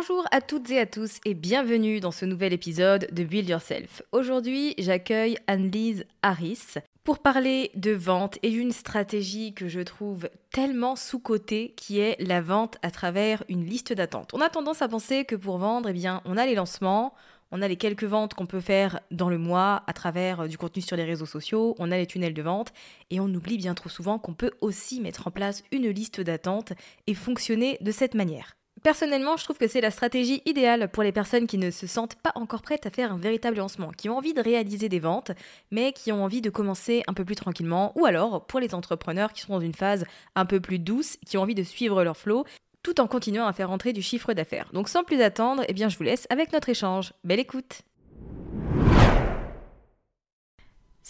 Bonjour à toutes et à tous et bienvenue dans ce nouvel épisode de Build Yourself. Aujourd'hui, j'accueille Anne-Lise Harris pour parler de vente et d'une stratégie que je trouve tellement sous-cotée qui est la vente à travers une liste d'attente. On a tendance à penser que pour vendre, eh bien, on a les lancements, on a les quelques ventes qu'on peut faire dans le mois à travers euh, du contenu sur les réseaux sociaux, on a les tunnels de vente et on oublie bien trop souvent qu'on peut aussi mettre en place une liste d'attente et fonctionner de cette manière. Personnellement, je trouve que c'est la stratégie idéale pour les personnes qui ne se sentent pas encore prêtes à faire un véritable lancement, qui ont envie de réaliser des ventes, mais qui ont envie de commencer un peu plus tranquillement, ou alors pour les entrepreneurs qui sont dans une phase un peu plus douce, qui ont envie de suivre leur flow, tout en continuant à faire entrer du chiffre d'affaires. Donc sans plus attendre, eh bien je vous laisse avec notre échange. Belle écoute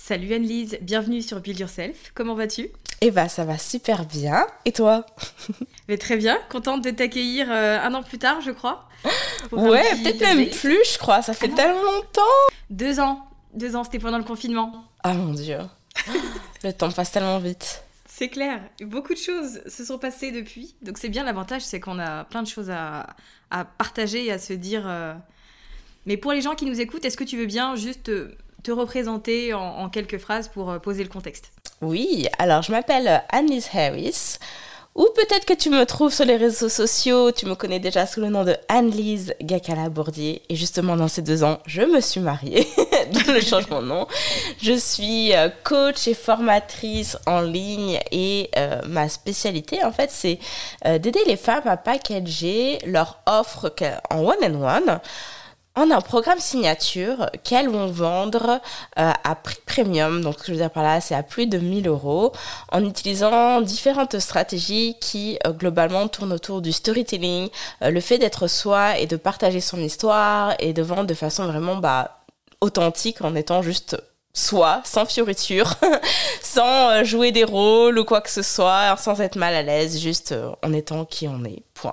Salut Anne-Lise, bienvenue sur Build Yourself. Comment vas-tu? Eh bah ça va super bien. Et toi? Mais Très bien, contente de t'accueillir euh, un an plus tard, je crois. Ouais, peut-être même plus, je crois. Ça fait ah tellement longtemps. Deux ans. Deux ans, c'était pendant le confinement. Ah mon dieu. le temps passe tellement vite. C'est clair. Beaucoup de choses se sont passées depuis. Donc c'est bien l'avantage, c'est qu'on a plein de choses à, partager et à se dire. Euh. Mais pour les gens qui nous écoutent, est-ce que tu veux bien juste te représenter en, quelques phrases pour euh, poser le contexte Oui, alors je m'appelle Annelise Harris. Ou peut-être que tu me trouves sur les réseaux sociaux, tu me connais déjà sous le nom de Annelise Gacala-Bourdier. Et justement, dans ces deux ans, je me suis mariée, dans le changement de nom. Je suis euh, coach et formatrice en ligne et euh, ma spécialité, en fait, c'est d'aider les femmes à packager leur offre en one-on-one. one on a un programme signature qu'elles vont vendre euh, à prix premium. Donc, ce que je veux dire par là, c'est à plus de 1000 euros en utilisant différentes stratégies qui, euh, globalement, tournent autour du storytelling, euh, le fait d'être soi et de partager son histoire et de vendre de façon vraiment bah, authentique en étant juste soi, sans fioriture, sans jouer des rôles ou quoi que ce soit, sans être mal à l'aise, juste en étant qui on est. Point.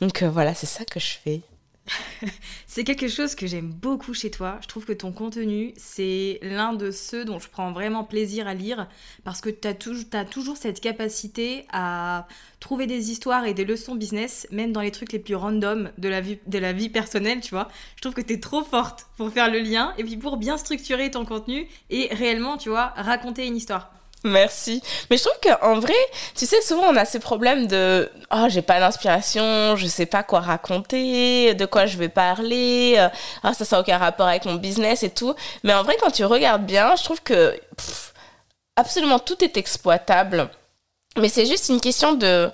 Donc voilà, c'est ça que je fais. c'est quelque chose que j'aime beaucoup chez toi. Je trouve que ton contenu, c'est l'un de ceux dont je prends vraiment plaisir à lire parce que tu as, toujours cette capacité à trouver des histoires et des leçons business, même dans les trucs les plus random de la vie, de la vie personnelle, tu vois. Je trouve que tu es trop forte pour faire le lien et puis pour bien structurer ton contenu et réellement, tu vois, raconter une histoire. Merci. Mais je trouve qu'en vrai, tu sais, souvent on a ces problèmes de oh, j'ai pas d'inspiration, je sais pas quoi raconter, de quoi je vais parler, ah, ça n'a aucun rapport avec mon business et tout. Mais en vrai, quand tu regardes bien, je trouve que absolument tout est exploitable. Mais c'est juste une question de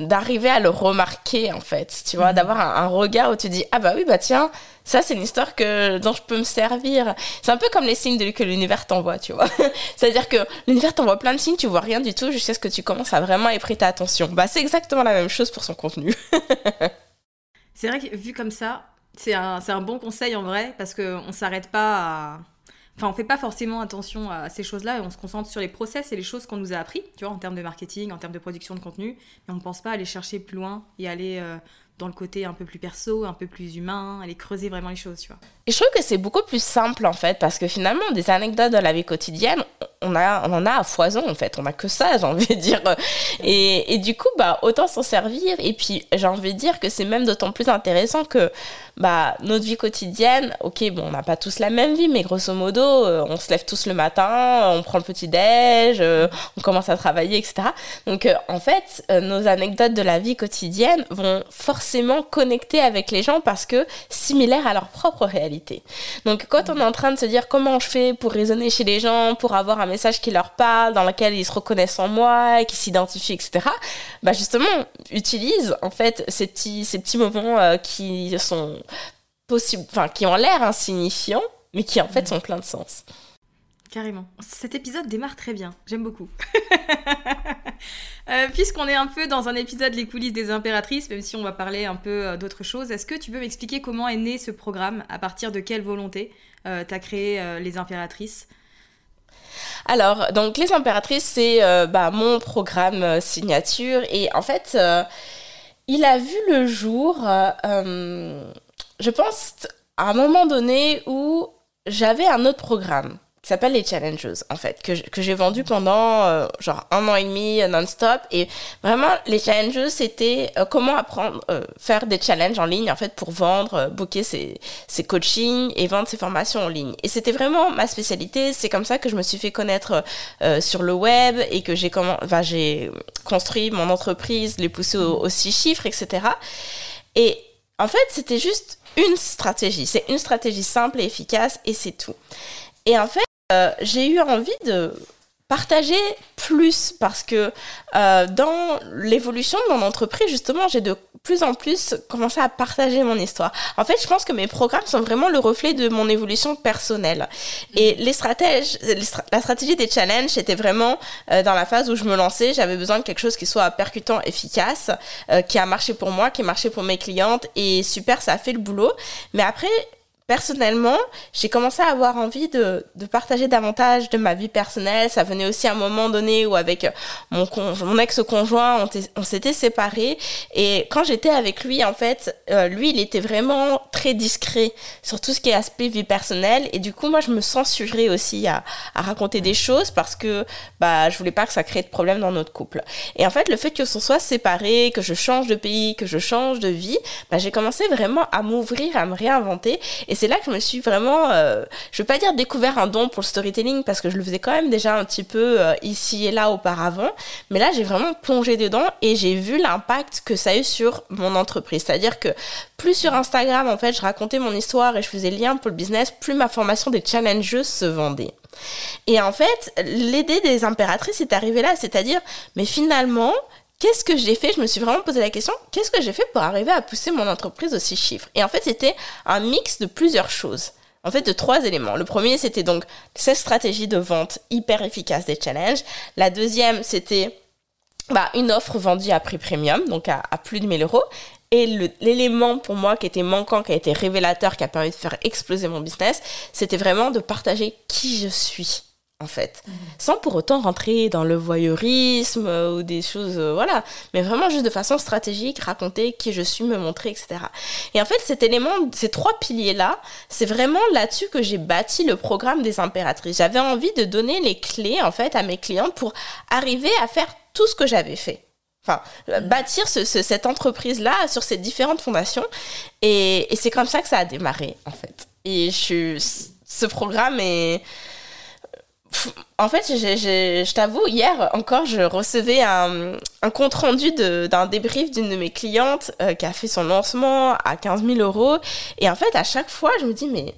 d'arriver à le remarquer en fait tu vois mhm. d'avoir un, regard où tu dis ah bah oui bah tiens ça c'est une histoire que dont je peux me servir. C'est un peu comme les signes de, que l'univers t'envoie tu vois. C'est à dire que l'univers t'envoie plein de signes tu vois rien du tout jusqu'à ce que tu commences à vraiment y prêter attention. Bah c'est exactement la même chose pour son contenu. C'est vrai que vu comme ça c'est un, un bon conseil en vrai parce qu'on s'arrête pas à Enfin, on fait pas forcément attention à ces choses-là et on se concentre sur les process et les choses qu'on nous a appris, tu vois, en termes de marketing, en termes de production de contenu, mais on ne pense pas aller chercher plus loin et aller euh, dans le côté un peu plus perso, un peu plus humain, aller creuser vraiment les choses, tu vois. Et je trouve que c'est beaucoup plus simple en fait, parce que finalement, des anecdotes de la vie quotidienne, on, a, on en a à foison en fait, on a que ça, j'ai envie de dire. Et, et du coup, bah, autant s'en servir. Et puis, j'ai envie de dire que c'est même d'autant plus intéressant que bah, notre vie quotidienne, ok, bon, on n'a pas tous la même vie, mais grosso modo, euh, on se lève tous le matin, on prend le petit-déj, euh, on commence à travailler, etc. Donc, euh, en fait, nos anecdotes de la vie quotidienne vont forcément connecter avec les gens parce que similaires à leur propre réalité. Donc quand on est en train de se dire comment je fais pour raisonner chez les gens, pour avoir un message qui leur parle, dans lequel ils se reconnaissent en moi, qui s'identifient, etc., bah justement, utilise en fait ces petits, ces petits moments euh, qui sont possibles, enfin qui ont l'air insignifiants, mais qui en fait sont pleins de sens. Carrément. Cet épisode démarre très bien. J'aime beaucoup. Euh, puisqu'on est un peu dans un épisode Les coulisses des impératrices, même si on va parler un peu euh, d'autre chose, est-ce que tu peux m'expliquer comment est né ce programme À partir de quelle volonté euh, tu as créé Les impératrices? Alors, donc les impératrices, c'est bah, mon programme signature. Et en fait, il a vu le jour, je pense, à un moment donné où j'avais un autre programme qui s'appelle les Challenges, en fait, que, que j'ai vendu pendant euh, genre un an et demi euh, non-stop. Et vraiment, les Challenges, c'était euh, comment apprendre, faire des challenges en ligne, en fait, pour vendre, booker ses, ses coachings et vendre ses formations en ligne. Et c'était vraiment ma spécialité. C'est comme ça que je me suis fait connaître sur le web et que j'ai comment, enfin, j'ai construit mon entreprise, les pousser aux six chiffres, etc. Et en fait, c'était juste une stratégie. C'est une stratégie simple et efficace et c'est tout. Et en fait, euh, j'ai eu envie de partager plus parce que euh, dans l'évolution de mon entreprise, justement, j'ai de plus en plus commencé à partager mon histoire. En fait, je pense que mes programmes sont vraiment le reflet de mon évolution personnelle. Et les stratèges, la stratégie des challenges, c'était vraiment euh, dans la phase où je me lançais, j'avais besoin de quelque chose qui soit percutant, efficace, qui a marché pour moi, qui a marché pour mes clientes et super, ça a fait le boulot. Mais après, personnellement, j'ai commencé à avoir envie de, de, partager davantage de ma vie personnelle. Ça venait aussi à un moment donné où avec mon, mon ex-conjoint, on, s'était séparés. Et quand j'étais avec lui, en fait, euh, lui, il était vraiment très discret sur tout ce qui est aspect vie personnelle. Et du coup, moi, je me censurais aussi à, à raconter des choses parce que bah, je voulais pas que ça crée de problèmes dans notre couple. Et en fait, le fait que ce soit séparé, que je change de pays, que je change de vie, bah, j'ai commencé vraiment à m'ouvrir, à me réinventer. C'est là que je me suis vraiment, euh, je veux pas dire découvert un don pour le storytelling parce que je le faisais quand même déjà un petit peu euh, ici et là auparavant. Mais là, j'ai vraiment plongé dedans et j'ai vu l'impact que ça a eu sur mon entreprise. C'est-à-dire que plus sur Instagram, en fait, je racontais mon histoire et je faisais lien pour le business, plus ma formation des challengeuses se vendait. Et en fait, l'idée des impératrices est arrivée là, c'est-à-dire, mais finalement, qu'est-ce que j'ai fait? Je me suis vraiment posé la question, qu'est-ce que j'ai fait pour arriver à pousser mon entreprise aux six chiffres Et en fait, c'était un mix de plusieurs choses. En fait, de trois éléments. Le premier, c'était donc cette stratégie de vente hyper efficace des challenges. La deuxième, c'était bah, une offre vendue à prix premium, donc à, plus de 1000 euros. Et l'élément pour moi qui était manquant, qui a été révélateur, qui a permis de faire exploser mon business, c'était vraiment de partager qui je suis en fait, sans pour autant rentrer dans le voyeurisme euh, ou des choses, euh, voilà, mais vraiment juste de façon stratégique, raconter qui je suis, me montrer, etc. Et en fait, cet élément, ces trois piliers-là, c'est vraiment là-dessus que j'ai bâti le programme des impératrices. J'avais envie de donner les clés, en fait, à mes clientes pour arriver à faire tout ce que j'avais fait. Enfin, mhm. bâtir cette entreprise-là sur ces différentes fondations. Et, et c'est comme ça que ça a démarré, en fait. Et je, ce programme est en fait, je t'avoue, hier encore, je recevais un, compte rendu d'un débrief d'une de mes clientes euh, qui a fait son lancement à 15 000 euros. Et en fait, à chaque fois, je me dis, mais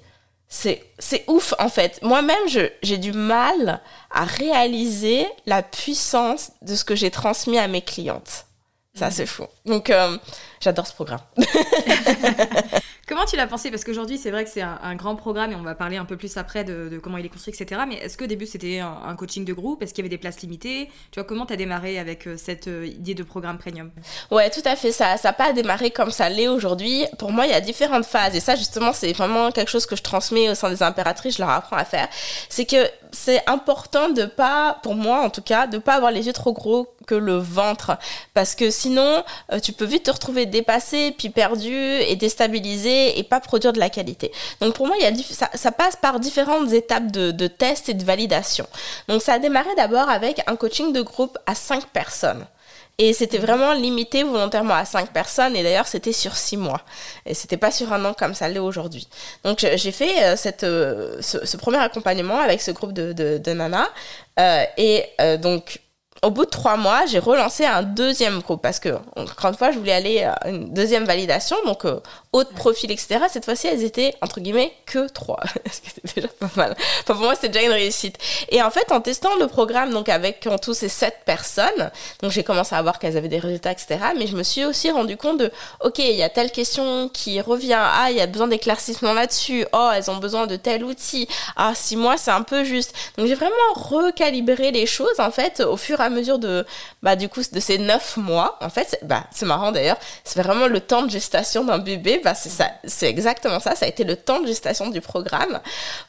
c'est ouf, en fait. Moi-même, j'ai du mal à réaliser la puissance de ce que j'ai transmis à mes clientes. Ça, c'est fou. Donc, euh, j'adore ce programme. Comment tu l'as pensé? Parce qu'aujourd'hui, c'est vrai que c'est un, grand programme et on va parler un peu plus après de, comment il est construit, etc. Mais est-ce qu'au début, c'était un, coaching de groupe? Est-ce qu'il y avait des places limitées? Tu vois, comment tu as démarré avec euh, cette euh, idée de programme premium? Ouais, tout à fait. Ça n'a pas démarré comme ça l'est aujourd'hui. Pour moi, il y a différentes phases. Et ça, justement, c'est vraiment quelque chose que je transmets au sein des impératrices. Je leur apprends à faire. C'est que c'est important de pas, pour moi en tout cas, de pas avoir les yeux trop gros que le ventre. Parce que sinon, euh, tu peux vite te retrouver dépassé, puis perdu et déstabilisé et pas produire de la qualité. Donc pour moi, il y a, ça, passe par différentes étapes de, de tests et de validation. Donc ça a démarré d'abord avec un coaching de groupe à 5 personnes. Et c'était vraiment limité volontairement à 5 personnes. Et d'ailleurs, c'était sur 6 mois. Et c'était pas sur un an comme ça l'est aujourd'hui. Donc, j'ai fait euh, cette, euh, ce, premier accompagnement avec ce groupe de, de. Euh, et donc, au bout de trois mois, j'ai relancé un deuxième groupe parce que, encore une fois, je voulais aller à une deuxième validation, donc de profil, etc. Cette fois-ci, elles étaient, entre guillemets, que trois. ce qui était déjà pas mal. Enfin, pour moi, c'était déjà une réussite. Et en fait, en testant le programme, donc avec en tout ces sept personnes, donc j'ai commencé à voir qu'elles avaient des résultats, etc. Mais je me suis aussi rendu compte de, ok, il y a telle question qui revient, ah, il y a besoin d'éclaircissement là-dessus, oh, elles ont besoin de tel outil, ah, six mois, c'est un peu juste. Donc j'ai vraiment recalibré les choses, en fait, au fur et à mesure de, bah, du coup, de ces neuf mois. En fait, c'est bah, marrant d'ailleurs, c'est vraiment le temps de gestation d'un bébé. C'est exactement ça. Ça a été le temps de gestation du programme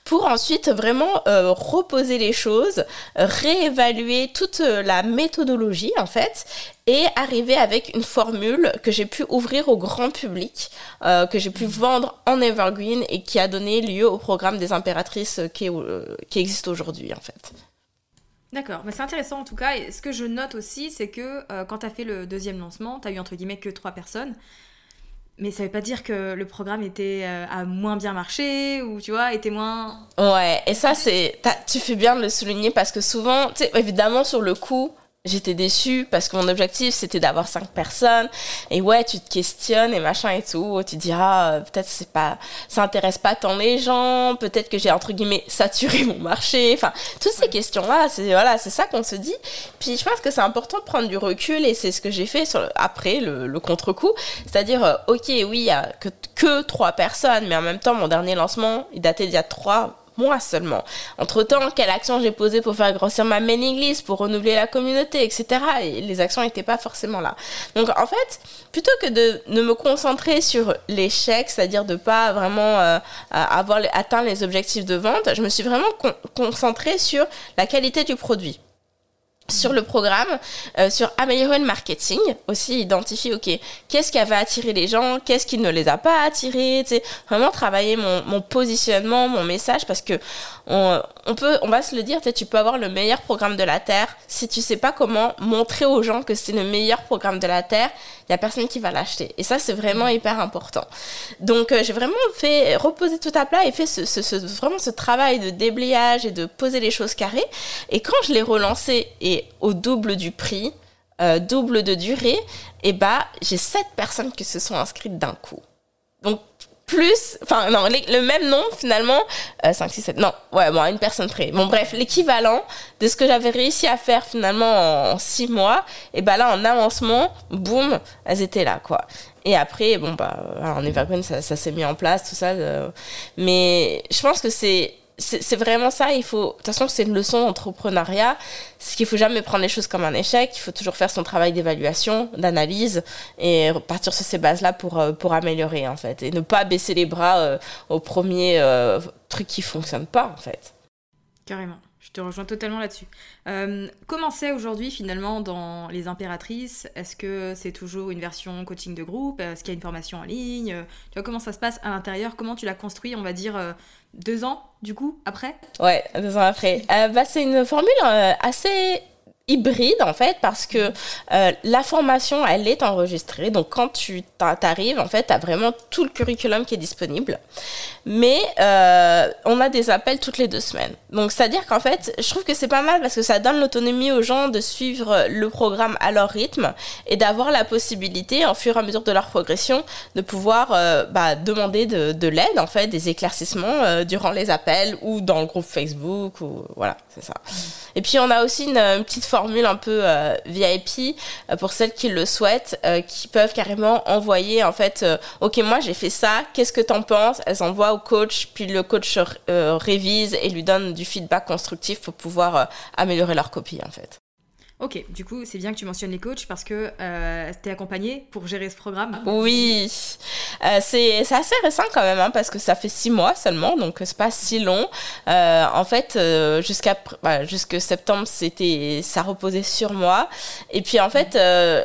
pour ensuite vraiment euh, reposer les choses, réévaluer toute la méthodologie en fait et arriver avec une formule que j'ai pu ouvrir au grand public, euh, que j'ai pu vendre en Evergreen et qui a donné lieu au programme des impératrices qui, euh, qui existe aujourd'hui en fait. D'accord, mais c'est intéressant en tout cas. Et ce que je note aussi, c'est que euh, quand tu as fait le deuxième lancement, tu as eu entre guillemets que trois personnes. Mais ça veut pas dire que le programme était euh, à moins bien marché ou tu vois, était moins. Ouais, et ça, c'est. Tu fais bien de le souligner parce que souvent, tu sais, évidemment, sur le coup, j'étais déçue parce que mon objectif c'était d'avoir cinq personnes. Et ouais tu te questionnes et machin et tout. Tu te diras ah, peut-être c'est pas ça intéresse pas tant les gens. Peut-être que j'ai entre guillemets saturé mon marché. Enfin toutes ces questions là c'est voilà c'est ça qu'on se dit. Puis je pense que c'est important de prendre du recul et c'est ce que j'ai fait sur après le, contre-coup. C'est-à-dire euh, ok oui il y a que que trois personnes mais en même temps mon dernier lancement il datait d'il y a trois moi seulement. Entre-temps, quelle action j'ai posée pour faire grossir ma mailing list, pour renouveler la communauté, etc. Et les actions n'étaient pas forcément là. Donc en fait, plutôt que de ne me concentrer sur l'échec, c'est-à-dire de pas vraiment euh, avoir atteint les objectifs de vente, je me suis vraiment concentrée sur la qualité du produit sur le programme, euh, sur améliorer le marketing, aussi identifier, ok, qu'est-ce qui avait attiré les gens, qu'est-ce qui ne les a pas attirés, tu sais, vraiment travailler mon, mon positionnement, mon message, parce que on, on, peut, on va se le dire, tu peux avoir le meilleur programme de la Terre, si tu sais pas comment montrer aux gens que c'est le meilleur programme de la Terre, il y a personne qui va l'acheter. Et ça, c'est vraiment hyper important. Donc, euh, j'ai vraiment fait reposer tout à plat et fait ce, ce, ce, vraiment ce travail de déblayage et de poser les choses carrées. Et quand je l'ai relancé et au double du prix, euh, double de durée, et bah, j'ai sept personnes qui se sont inscrites d'un coup. Donc, plus, enfin non, le même nom finalement, 5, 6, 7, non, ouais, bon, une personne près. Bon, bref, l'équivalent de ce que j'avais réussi à faire finalement en 6 mois, et bah là, en avancement, boum, elles étaient là, quoi. Et après, bon, bah, en Evergreen, ça, ça s'est mis en place, tout ça. Euh, mais je pense que c'est c'est vraiment ça. Il faut, de toute façon, c'est une leçon d'entrepreneuriat. Ce qu'il faut jamais prendre les choses comme un échec. Il faut toujours faire son travail d'évaluation, d'analyse et partir sur ces bases-là pour, euh, pour améliorer, en fait. Et ne pas baisser les bras euh, au premier euh, truc qui fonctionne pas, en fait. Carrément. Je te rejoins totalement là-dessus. Comment c'est aujourd'hui finalement dans les impératrices? Est-ce que c'est toujours une version coaching de groupe? Est-ce qu'il y a une formation en ligne? Tu vois comment ça se passe à l'intérieur? Comment tu l'as construit, on va dire, deux ans du coup après? Ouais, deux ans après. Euh, bah, c'est une formule assez hybride en fait parce que euh, la formation elle est enregistrée. Donc quand tu t'arrives en fait tu as vraiment tout le curriculum qui est disponible. Mais euh, on a des appels toutes les deux semaines. Donc c'est à dire qu'en fait je trouve que c'est pas mal parce que ça donne l'autonomie aux gens de suivre le programme à leur rythme et d'avoir la possibilité en fur et à mesure de leur progression de pouvoir euh, bah, demander de, de l'aide en fait des éclaircissements durant les appels ou dans le groupe Facebook ou voilà c'est ça. Et puis on a aussi une, une petite formule un peu euh, VIP euh, pour celles qui le souhaitent, euh, qui peuvent carrément envoyer en fait, ok moi j'ai fait ça, qu'est-ce que t'en penses? Elles envoient au coach, puis le coach révise et lui donne du feedback constructif pour pouvoir améliorer leur copie en fait. Ok, du coup, c'est bien que tu mentionnes les coachs parce que euh, tu es accompagné pour gérer ce programme. Oui, euh, c'est assez récent quand même, hein, parce que ça fait six mois seulement, donc c'est pas si long. Euh, en fait, euh, jusqu'à bah, septembre, c'était ça reposait sur moi. Et puis en fait, euh,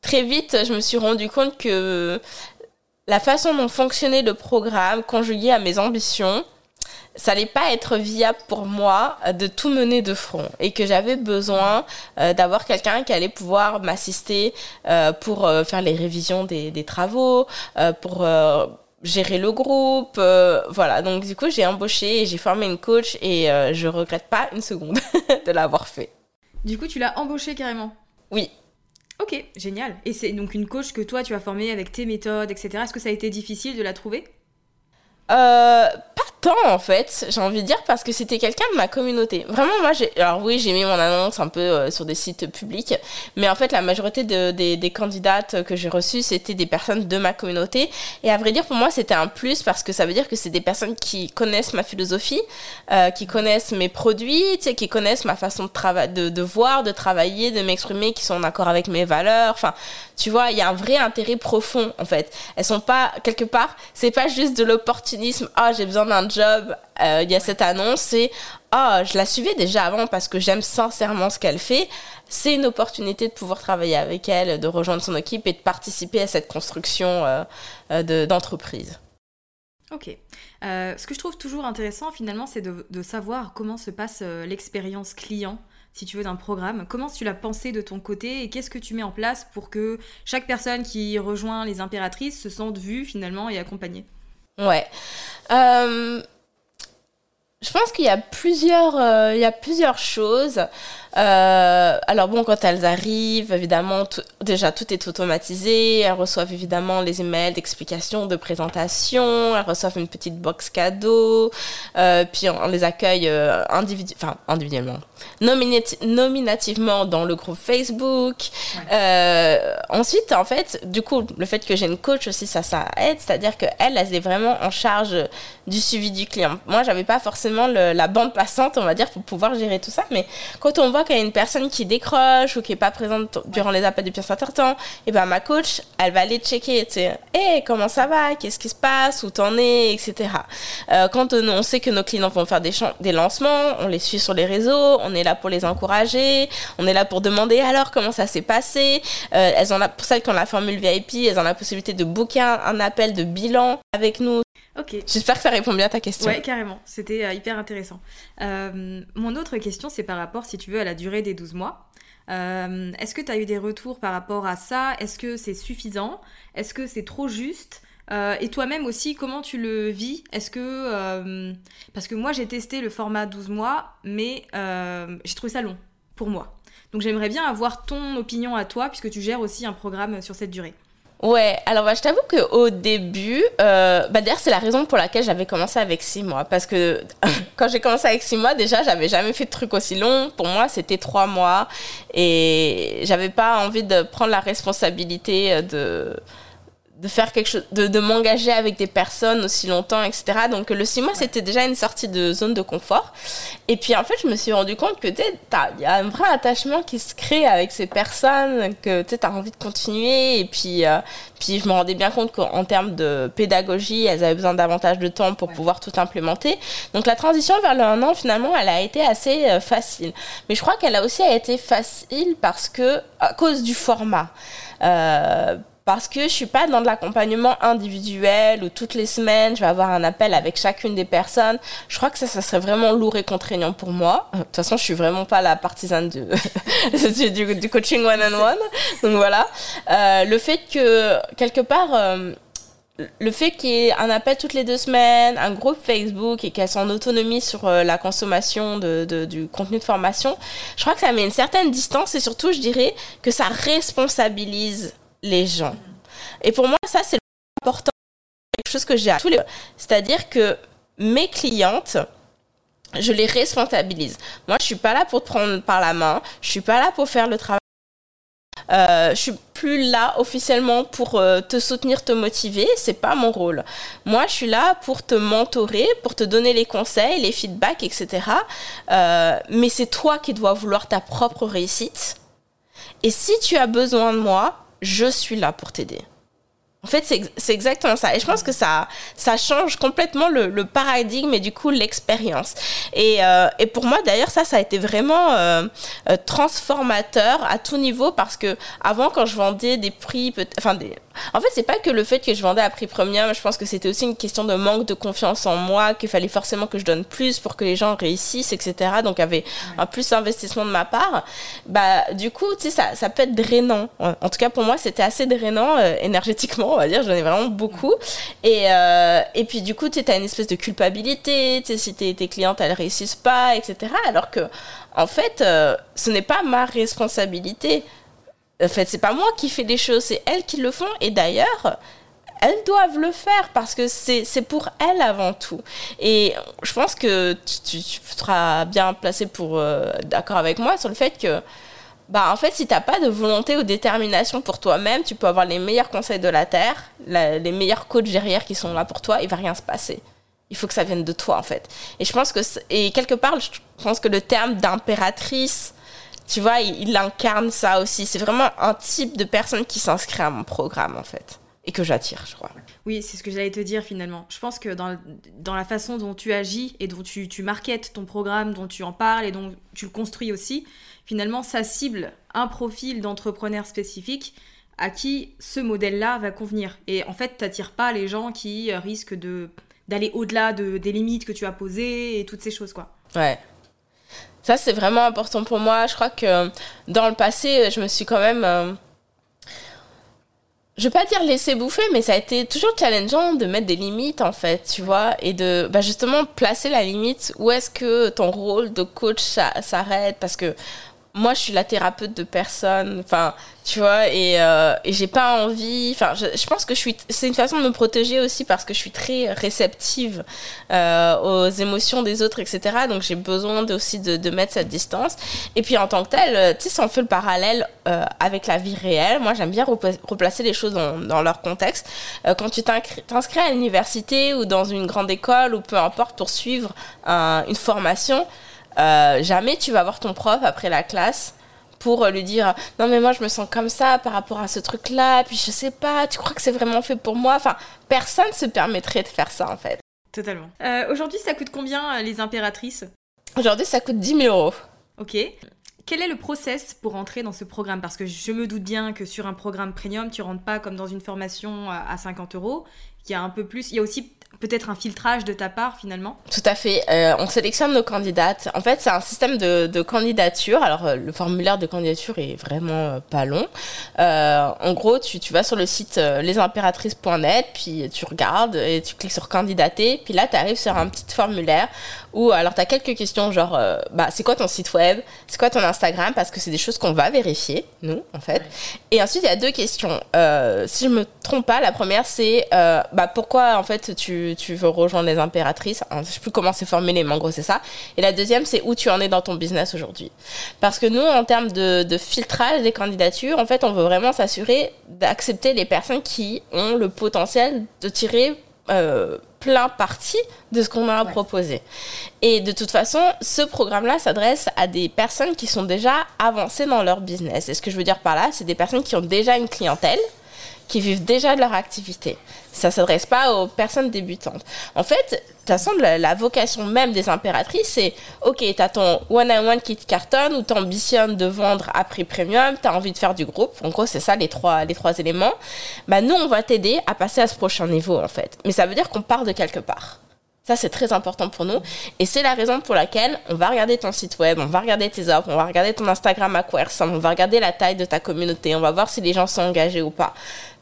très vite, je me suis rendu compte que la façon dont fonctionnait le programme, conjugué à mes ambitions, ça n'allait pas être viable pour moi euh, de tout mener de front et que j'avais besoin euh, d'avoir quelqu'un qui allait pouvoir m'assister euh, pour faire les révisions des, des travaux, pour gérer le groupe, voilà. Donc du coup, j'ai embauché et j'ai formé une coach et je regrette pas une seconde de l'avoir fait. Du coup, tu l'as embauché carrément? Oui. Ok, génial. Et c'est donc une coach que toi, tu as formée avec tes méthodes, etc. Est-ce que ça a été difficile de la trouver? Euh, pas tant en fait, j'ai envie de dire, parce que c'était quelqu'un de ma communauté. Vraiment, moi, j'ai, alors oui, j'ai mis mon annonce un peu euh, sur des sites publics, mais en fait, la majorité de, des, des candidates que j'ai reçues, c'était des personnes de ma communauté. Et à vrai dire, pour moi, c'était un plus parce que ça veut dire que c'est des personnes qui connaissent ma philosophie, euh, qui connaissent mes produits, qui connaissent ma façon de, travailler de, de voir, de travailler, de m'exprimer, qui sont en accord avec mes valeurs. Enfin, tu vois, il y a un vrai intérêt profond en fait. Elles sont pas quelque part, c'est pas juste de l'opportunisme. Ah, j'ai besoin d'un job. Euh, il y a cette annonce, c'est ah, je la suivais déjà avant parce que j'aime sincèrement ce qu'elle fait. C'est une opportunité de pouvoir travailler avec elle, de rejoindre son équipe et de participer à cette construction euh, euh, d'entreprise. ok. ce que je trouve toujours intéressant finalement, c'est de, savoir comment se passe l'expérience client si tu veux, d'un programme. Comment tu l'as pensé de ton côté et qu'est-ce que tu mets en place pour que chaque personne qui rejoint les impératrices se sente vue finalement et accompagnée? Ouais. Euh, je pense qu'il y euh, y a plusieurs choses. Euh, alors bon, quand elles arrivent, évidemment, déjà tout est automatisé. Elles reçoivent évidemment les emails d'explication, de présentation. Elles reçoivent une petite box cadeau. Euh, puis on, les accueille euh, individu individuellement, nominativement dans le groupe Facebook. Ensuite, en fait, du coup, le fait que j'ai une coach aussi, ça, ça aide. C'est-à-dire qu'elle, elle est vraiment en charge du suivi du client. Moi, j'avais pas forcément le, la bande passante, on va dire, pour pouvoir gérer tout ça. Mais quand on voit qu'il y a une personne qui décroche ou qui est pas présente durant les appels depuis un certain temps, et ben ma coach, elle va aller checker, tu sais, hey, comment ça va, qu'est-ce qui se passe, où t'en es, etc. Euh, quand on, sait que nos clients vont faire des, des lancements, on les suit sur les réseaux, on est là pour les encourager, on est là pour demander alors comment ça s'est passé. Euh, elles ont la, pour celles qui ont la formule VIP, elles ont la possibilité de booker un, un appel de bilan avec nous. Ok. J'espère que ça répond bien à ta question. Ouais, carrément. C'était euh, hyper intéressant. Euh, mon autre question, c'est par rapport, si tu veux, à la durée des 12 mois. Euh, Est-ce que tu as eu des retours par rapport à ça? Est-ce que c'est suffisant? Est-ce que c'est trop juste? Et toi-même aussi, comment tu le vis? Est-ce que... Parce que moi, j'ai testé le format 12 mois, mais j'ai trouvé ça long, pour moi. Donc j'aimerais bien avoir ton opinion à toi, puisque tu gères aussi un programme sur cette durée. Ouais, alors bah, je t'avoue qu'au début, euh, bah, d'ailleurs c'est la raison pour laquelle j'avais commencé avec 6 mois. Parce que quand j'ai commencé avec 6 mois, déjà j'avais jamais fait de truc aussi long. Pour moi c'était 3 mois et j'avais pas envie de prendre la responsabilité de de faire quelque chose, de, de m'engager avec des personnes aussi longtemps, etc. Donc le 6 mois, c'était déjà une sortie de zone de confort. Et puis en fait, je me suis rendu compte que tu il y a un vrai attachement qui se crée avec ces personnes, que tu as envie de continuer. Et puis, euh, puis je me rendais bien compte qu'en termes de pédagogie, elles avaient besoin davantage de temps pour ouais. pouvoir tout implémenter. Donc la transition vers le 1 an, finalement, elle a été assez euh, facile. Mais je crois qu'elle a aussi été facile parce que, à cause du format. Euh, parce que je suis pas dans de l'accompagnement individuel où toutes les semaines je vais avoir un appel avec chacune des personnes. Je crois que ça, ça serait vraiment lourd et contraignant pour moi. De toute façon, je suis vraiment pas la partisane du, coaching one on one. Donc voilà. Euh, le fait que quelque part euh, le fait qu'il y ait un appel toutes les deux semaines, un groupe Facebook et qu'elle soit en autonomie sur euh, la consommation de, de, du contenu de formation, je crois que ça met une certaine distance et surtout, je dirais que ça responsabilise les gens. Et pour moi, ça, c'est important. Quelque chose que j'ai à tous les. C'est-à-dire que mes clientes, je les responsabilise. Moi, je suis pas là pour te prendre par la main. Je suis pas là pour faire le travail. Euh, je suis plus là officiellement pour euh, te soutenir, te motiver, c'est pas mon rôle. Moi, je suis là pour te mentorer, pour te donner les conseils, les feedbacks, etc. Euh, mais c'est toi qui dois vouloir ta propre réussite. Et si tu as besoin de moi, je suis là pour t'aider. En fait, c'est exactement ça. Et je pense que ça, ça change complètement le, le paradigme et du coup l'expérience. Et, euh, et, pour moi, d'ailleurs, ça, ça a été vraiment euh, euh, transformateur à tout niveau parce que avant, quand je vendais des prix, enfin des, en fait, c'est pas que le fait que je vendais à prix premium, je pense que c'était aussi une question de manque de confiance en moi, qu'il fallait forcément que je donne plus pour que les gens réussissent, etc. Donc, il y avait un plus d'investissement de ma part. Bah, du coup, tu sais, ça, ça peut être drainant. En tout cas, pour moi, c'était assez drainant euh, énergétiquement, on va dire. J'en ai vraiment beaucoup. Et, euh, et puis, du coup, tu as une espèce de culpabilité, tu sais, si tes, tes clientes, elles réussissent pas, etc. Alors que, en fait, euh, ce n'est pas ma responsabilité. En fait, c'est pas moi qui fais les choses, c'est elles qui le font. Et d'ailleurs, elles doivent le faire parce que c'est pour elles avant tout. Et je pense que tu, seras bien placé pour euh, d'accord avec moi sur le fait que, bah, en fait, si tu n'as pas de volonté ou détermination pour toi-même, tu peux avoir les meilleurs conseils de la Terre, les meilleurs coachs derrière qui sont là pour toi, il va rien se passer. Il faut que ça vienne de toi, en fait. Et je pense que, et quelque part, je pense que le terme d'impératrice, tu vois, il, incarne ça aussi. C'est vraiment un type de personne qui s'inscrit à mon programme, en fait. Et que j'attire, je crois. Oui, c'est ce que j'allais te dire finalement. Je pense que dans, dans la façon dont tu agis et dont tu, tu marketes ton programme, dont tu en parles et dont tu le construis aussi, finalement, ça cible un profil d'entrepreneur spécifique à qui ce modèle-là va convenir. Et en fait, tu n'attires pas les gens qui risquent de d'aller au-delà de, des limites que tu as posées et toutes ces choses, quoi. Ouais, ça, c'est vraiment important pour moi. Je crois que dans le passé, je me suis quand même. Euh, je vais pas dire laisser bouffer, mais ça a été toujours challengeant de mettre des limites, en fait, tu vois, et de bah, justement placer la limite. Où est-ce que ton rôle de coach s'arrête? Parce que moi, je suis la thérapeute de personne. Enfin, tu vois, et, euh, et j'ai pas envie. Enfin, je, je, pense que je suis. C'est une façon de me protéger aussi parce que je suis très réceptive euh, aux émotions des autres, etc. Donc, j'ai besoin aussi de, de, mettre cette distance. Et puis, en tant que tel, euh, tu sais, si on fait le parallèle euh, avec la vie réelle, moi, j'aime bien replacer les choses dans, dans leur contexte. Euh, quand tu t'inscris à l'université ou dans une grande école ou peu importe pour suivre une formation, euh, jamais tu vas voir ton prof après la classe pour lui dire non mais moi je me sens comme ça par rapport à ce truc là puis je sais pas tu crois que c'est vraiment fait pour moi enfin personne se permettrait de faire ça en fait. Totalement. Euh, aujourd'hui ça coûte combien euh, les impératrices? Aujourd'hui ça coûte 10 000 euros. Ok. Quel est le process pour entrer dans ce programme? Parce que je me doute bien que sur un programme premium, tu rentres pas comme dans une formation à 50 euros. Il y a un peu plus. Il y a aussi peut-être un filtrage de ta part finalement Tout à fait. Euh, on sélectionne nos candidates. En fait, c'est un système de, candidature. Alors, euh, le formulaire de candidature est vraiment euh, pas long. En gros, tu, vas sur le site lesimpératrices.net, puis tu regardes et tu cliques sur candidater. Puis là, tu arrives sur un petit formulaire où, alors, tu as quelques questions genre, bah, c'est quoi ton site web? C'est quoi ton Instagram? Parce que c'est des choses qu'on va vérifier, nous, en fait. Et ensuite, il y a deux questions. si je me trompe pas, la première, c'est bah, pourquoi, en fait, tu tu, veux rejoindre les impératrices. je ne sais plus comment c'est formulé, mais en gros, c'est ça. Et la deuxième, c'est où tu en es dans ton business aujourd'hui. Parce que nous, en termes de, de, filtrage des candidatures, en fait, on veut vraiment s'assurer d'accepter les personnes qui ont le potentiel de tirer euh, plein parti de ce qu'on a à ouais. proposer. Et de toute façon, ce programme-là s'adresse à des personnes qui sont déjà avancées dans leur business. Et ce que je veux dire par là, c'est des personnes qui ont déjà une clientèle qui vivent déjà de leur activité. Ça ne s'adresse pas aux personnes débutantes. En fait, de toute façon, la, vocation même des impératrices, c'est OK, tu as ton one-on-one qui te cartonne ou tu ambitionnes de vendre à prix premium, tu as envie de faire du groupe. En gros, c'est ça les trois, les trois éléments. Bah, nous, on va t'aider à passer à ce prochain niveau, en fait. Mais ça veut dire qu'on part de quelque part. Ça, c'est très important pour nous. Et c'est la raison pour laquelle on va regarder ton site web, on va regarder tes offres, on va regarder ton Instagram à quoi ressemble, on va regarder la taille de ta communauté, on va voir si les gens sont engagés ou pas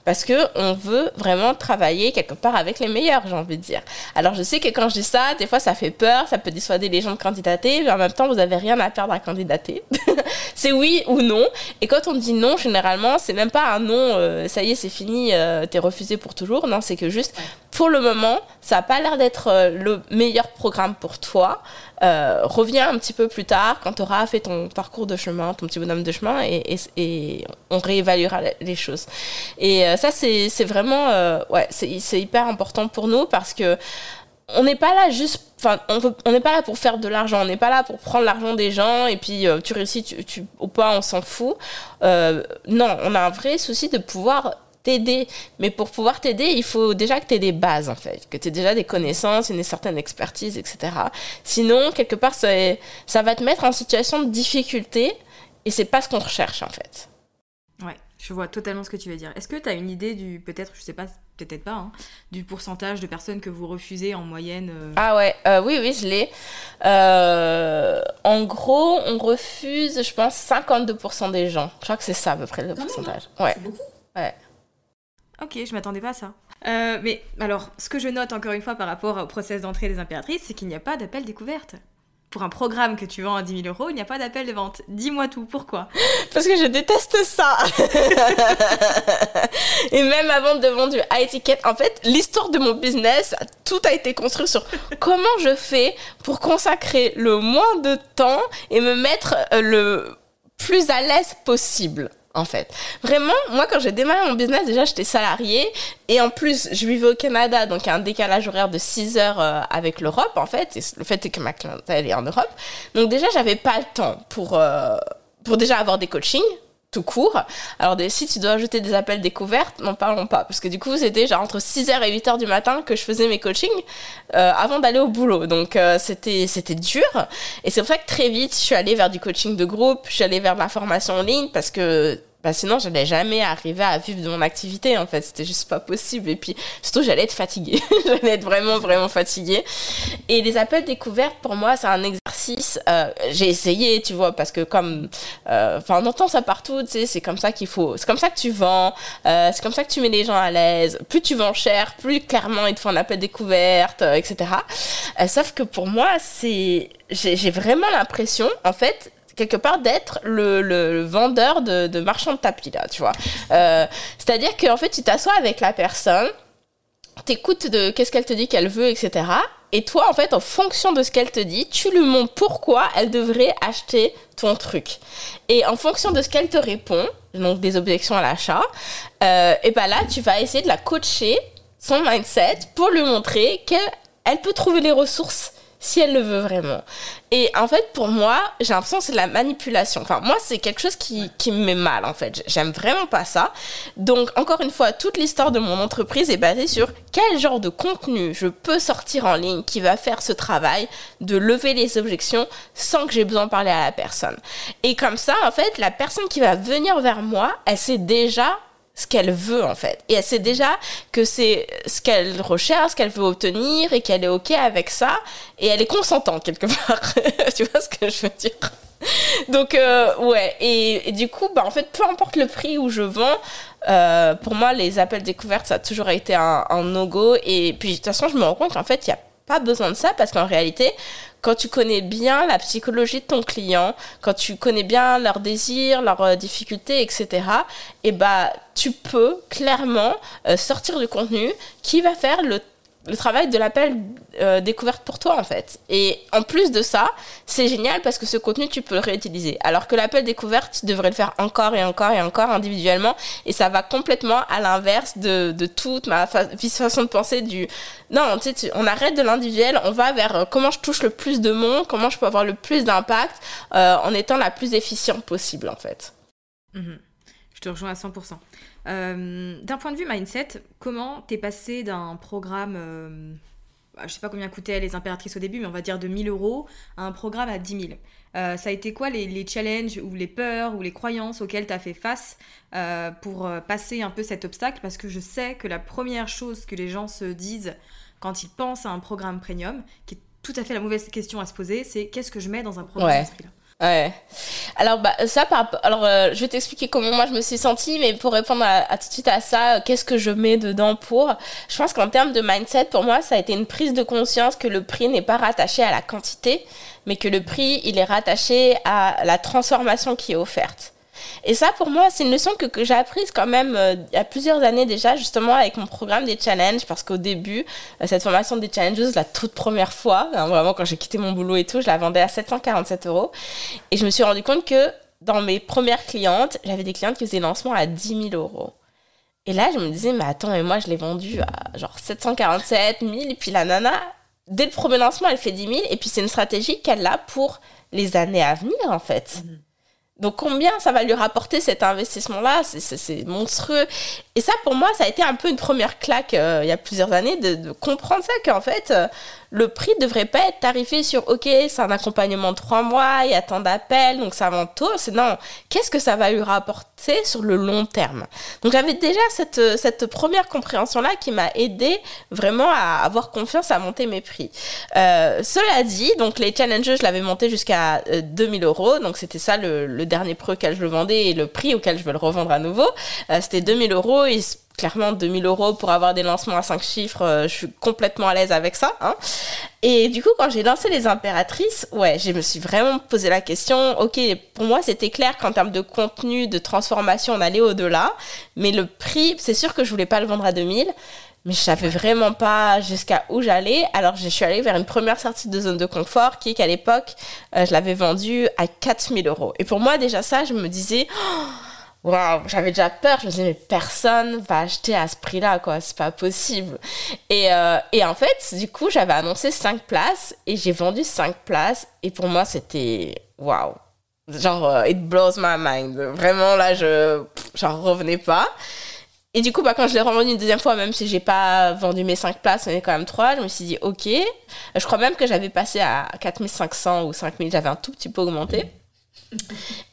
parce que on veut vraiment travailler quelque part avec les meilleurs, j'ai envie de dire. Alors je sais que quand je dis ça, des fois ça fait peur, ça peut dissuader les gens de candidater, mais en même temps vous avez rien à perdre à candidater. c'est oui ou non. Et quand on dit non, généralement c'est même pas un non, euh, ça y est c'est fini, euh, t'es refusé pour toujours. Non, c'est que juste pour le moment, ça a pas l'air d'être euh, le meilleur programme pour toi. Euh, reviens un petit peu plus tard quand tu auras fait ton parcours de chemin, ton petit bonhomme de chemin, et, on réévaluera les choses. Et euh, ça, c'est vraiment, euh, ouais, c'est hyper important pour nous parce que on n'est pas là juste, enfin, on n'est pas là pour faire de l'argent, on n'est pas là pour prendre l'argent des gens et puis tu réussis tu, tu, ou pas, on s'en fout. non, on a un vrai souci de pouvoir t'aider. Mais pour pouvoir t'aider, il faut déjà que tu aies des bases, en fait, que tu aies déjà des connaissances, une certaine expertise, etc. Sinon, quelque part, ça, ça va te mettre en situation de difficulté et c'est pas ce qu'on recherche, en fait. Ouais, je vois totalement ce que tu veux dire. Est-ce que tu as une idée du, peut-être, je sais pas, peut-être pas, hein, du pourcentage de personnes que vous refusez en moyenne euh Ah ouais, euh, oui, oui, je l'ai. Euh, en gros, on refuse, je pense, 52% des gens. Je crois que c'est ça à peu près le pourcentage. Ouais. C'est beaucoup. Ouais. Ok, je m'attendais pas à ça. Euh, mais alors, ce que je note encore une fois par rapport au process d'entrée des impératrices, c'est qu'il n'y a pas d'appel découverte. Pour un programme que tu vends à 10 000 euros, il n'y a pas d'appel de vente. Dis-moi tout, pourquoi? Parce que je déteste ça Et même avant de vendre du high ticket, en fait, l'histoire de mon business, tout a été construit sur comment je fais pour consacrer le moins de temps et me mettre euh, le plus à l'aise possible en fait. Vraiment, moi, quand j'ai démarré mon business, déjà, j'étais salariée. Et en plus, je vivais au Canada, donc un décalage horaire de 6 heures euh, avec l'Europe, en fait. Et le fait est que ma clientèle est en Europe. Donc déjà, j'avais pas le temps pour, euh, pour déjà avoir des coachings tout court. Alors si tu dois ajouter des appels découvertes, n'en parlons pas. Parce que du coup, c'était genre entre 6h et 8h du matin que je faisais mes coachings euh, avant d'aller au boulot. Donc c'était c'était dur. Et c'est pour ça que très vite, je suis allée vers du coaching de groupe, je suis allée vers la formation en ligne parce que bah sinon j'allais jamais arriver à vivre de mon activité en fait. C'était juste pas possible. Et puis surtout j'allais être fatiguée. J'allais être vraiment vraiment fatiguée. Et les appels découvertes pour moi c'est un exercice euh, j'ai essayé tu vois parce que comme euh, enfin on entend ça partout tu sais c'est comme ça qu'il faut c'est comme ça que tu vends euh, c'est comme ça que tu mets les gens à l'aise. Plus tu vends cher plus clairement ils te font un appel découverte etc sauf que pour moi c'est j'ai vraiment l'impression en fait quelque part d'être le, vendeur de, marchand de tapis, là, tu vois. Euh, c'est-à-dire qu'en fait, tu t'assois avec la personne, t'écoutes de qu'est-ce qu'elle te dit qu'elle veut, etc. Et toi, en fait, en fonction de ce qu'elle te dit, tu lui montres pourquoi elle devrait acheter ton truc. Et en fonction de ce qu'elle te répond, donc des objections à l'achat, euh, et ben là, tu vas essayer de la coacher, son mindset, pour lui montrer qu'elle peut trouver les ressources si elle le veut vraiment. Et en fait, pour moi, j'ai l'impression que c'est de la manipulation. Enfin, moi, c'est quelque chose qui, qui me met mal, en fait. J'aime vraiment pas ça. Donc, encore une fois, toute l'histoire de mon entreprise est basée sur quel genre de contenu je peux sortir en ligne qui va faire ce travail de lever les objections sans que j'ai besoin de parler à la personne. Et comme ça, en fait, la personne qui va venir vers moi, elle sait déjà ce qu'elle veut en fait. Et elle sait déjà que c'est ce qu'elle recherche, ce qu'elle veut obtenir et qu'elle est OK avec ça. Et elle est consentante quelque part. tu vois ce que je veux dire? Donc euh, ouais et, du coup bah en fait peu importe le prix où je vends euh, pour moi les appels découvertes ça a toujours été un, un no go et puis de toute façon je me rends compte qu'en fait il y a pas besoin de ça parce qu'en réalité quand tu connais bien la psychologie de ton client, quand tu connais bien leurs désirs, leurs euh, difficultés, etc., et bah, tu peux clairement euh, sortir du contenu qui va faire le le travail de l'appel euh, découverte pour toi en fait. Et en plus de ça, c'est génial parce que ce contenu tu peux le réutiliser. Alors que l'appel découverte, tu devrais le faire encore et encore et encore individuellement et ça va complètement à l'inverse de, de, toute ma façon de penser du non, tu sais, on arrête de l'individuel, on va vers euh, comment je touche le plus de monde, comment je peux avoir le plus d'impact euh, en étant la plus efficiente possible en fait. Mhm Je te rejoins à 100%. Euh, d'un point de vue mindset, comment t'es passé d'un programme, euh, bah, je sais pas combien coûtaient les impératrices au début, mais on va dire de 1000 euros, à un programme à 10 000 euh, Ça a été quoi les, les, challenges ou les peurs ou les croyances auxquelles tu as fait face euh, pour passer un peu cet obstacle? Parce que je sais que la première chose que les gens se disent quand ils pensent à un programme premium, qui est tout à fait la mauvaise question à se poser, c'est qu'est-ce que je mets dans un programme ouais. là Ouais. Alors bah ça par alors euh, je vais t'expliquer comment moi je me suis sentie mais pour répondre à, tout de suite à ça euh, qu'est-ce que je mets dedans pour je pense qu'en termes de mindset pour moi ça a été une prise de conscience que le prix n'est pas rattaché à la quantité mais que le prix il est rattaché à la transformation qui est offerte. Et ça, pour moi, c'est une leçon que, j'ai apprise quand même euh, il y a plusieurs années déjà, justement avec mon programme des challenges, parce qu'au début, euh, cette formation des challenges, la toute première fois, hein, vraiment quand j'ai quitté mon boulot et tout, je la vendais à 747 euros. Et je me suis rendu compte que dans mes premières clientes, j'avais des clientes qui faisaient lancement à 10 000 euros. Et là, je me disais, mais attends, mais moi, je l'ai vendu à genre 747 000, et puis la nana, dès le premier lancement, elle fait 10 000, et puis c'est une stratégie qu'elle a pour les années à venir, en fait. Mmh. Donc combien ça va lui rapporter cet investissement-là? C'est monstrueux. Et ça, pour moi, ça a été un peu une première claque euh, il y a plusieurs années de, de comprendre ça, qu'en fait, euh, le prix devrait pas être tarifé sur OK, c'est un accompagnement de trois mois, il y a tant d'appels, donc ça vend tôt. C'est non, qu'est-ce que ça va lui rapporter sur le long terme? Donc j'avais déjà cette, cette première compréhension-là qui m'a aidé vraiment à avoir confiance à monter mes prix. Euh, cela dit, donc les challenges, je l'avais monté jusqu'à 2000 euros, donc c'était ça le, dernier prix auquel je le vendais et le prix auquel je veux le revendre à nouveau. Euh, c'était 2000 euros clairement 2000 euros pour avoir des lancements à 5 chiffres, euh, je suis complètement à l'aise avec ça. Hein. Et du coup, quand j'ai lancé les impératrices, ouais, je me suis vraiment posé la question, ok, pour moi c'était clair qu'en termes de contenu, de transformation, on allait au-delà, mais le prix, c'est sûr que je voulais pas le vendre à 2000, mais je savais vraiment pas jusqu'à où j'allais. Alors je suis allée vers une première sortie de zone de confort qui est qu'à l'époque, euh, je l'avais vendu à 4000 euros. Et pour moi déjà ça, je me disais... Oh, waouh, j'avais déjà peur. Je me disais, mais personne va acheter à ce prix-là, quoi. C'est pas possible. Et, euh, et en fait, du coup, j'avais annoncé 5 places et j'ai vendu 5 places. Et pour moi, c'était waouh. Genre, euh, it blows my mind. Vraiment, là, je j'en revenais pas. Et du coup, bah, quand je l'ai revendu une deuxième fois, même si j'ai pas vendu mes 5 places, est quand même 3, je me suis dit, ok. Je crois même que j'avais passé à 4500 ou 5000, j'avais un tout petit peu augmenté.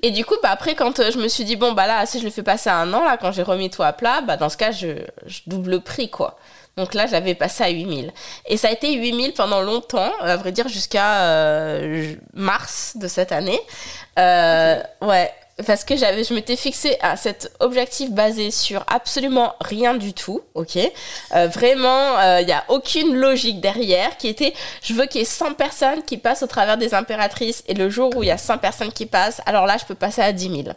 Et du coup, bah, après, quand euh, je me suis dit, bon, bah là, si je le fais passer à un an, là, quand j'ai remis tout à plat, bah, dans ce cas, je, je double le prix, quoi. Donc là, j'avais passé à 8000. Et ça a été 8000 pendant longtemps, à vrai dire, jusqu'à euh, mars de cette année. Euh, ouais parce que j'avais, je m'étais fixé à cet objectif basé sur absolument rien du tout, ok euh, Vraiment, il euh, n'y a aucune logique derrière qui était, je veux qu'il y ait 100 personnes qui passent au travers des impératrices et le jour où il y a 100 personnes qui passent, alors là, je peux passer à 10 000.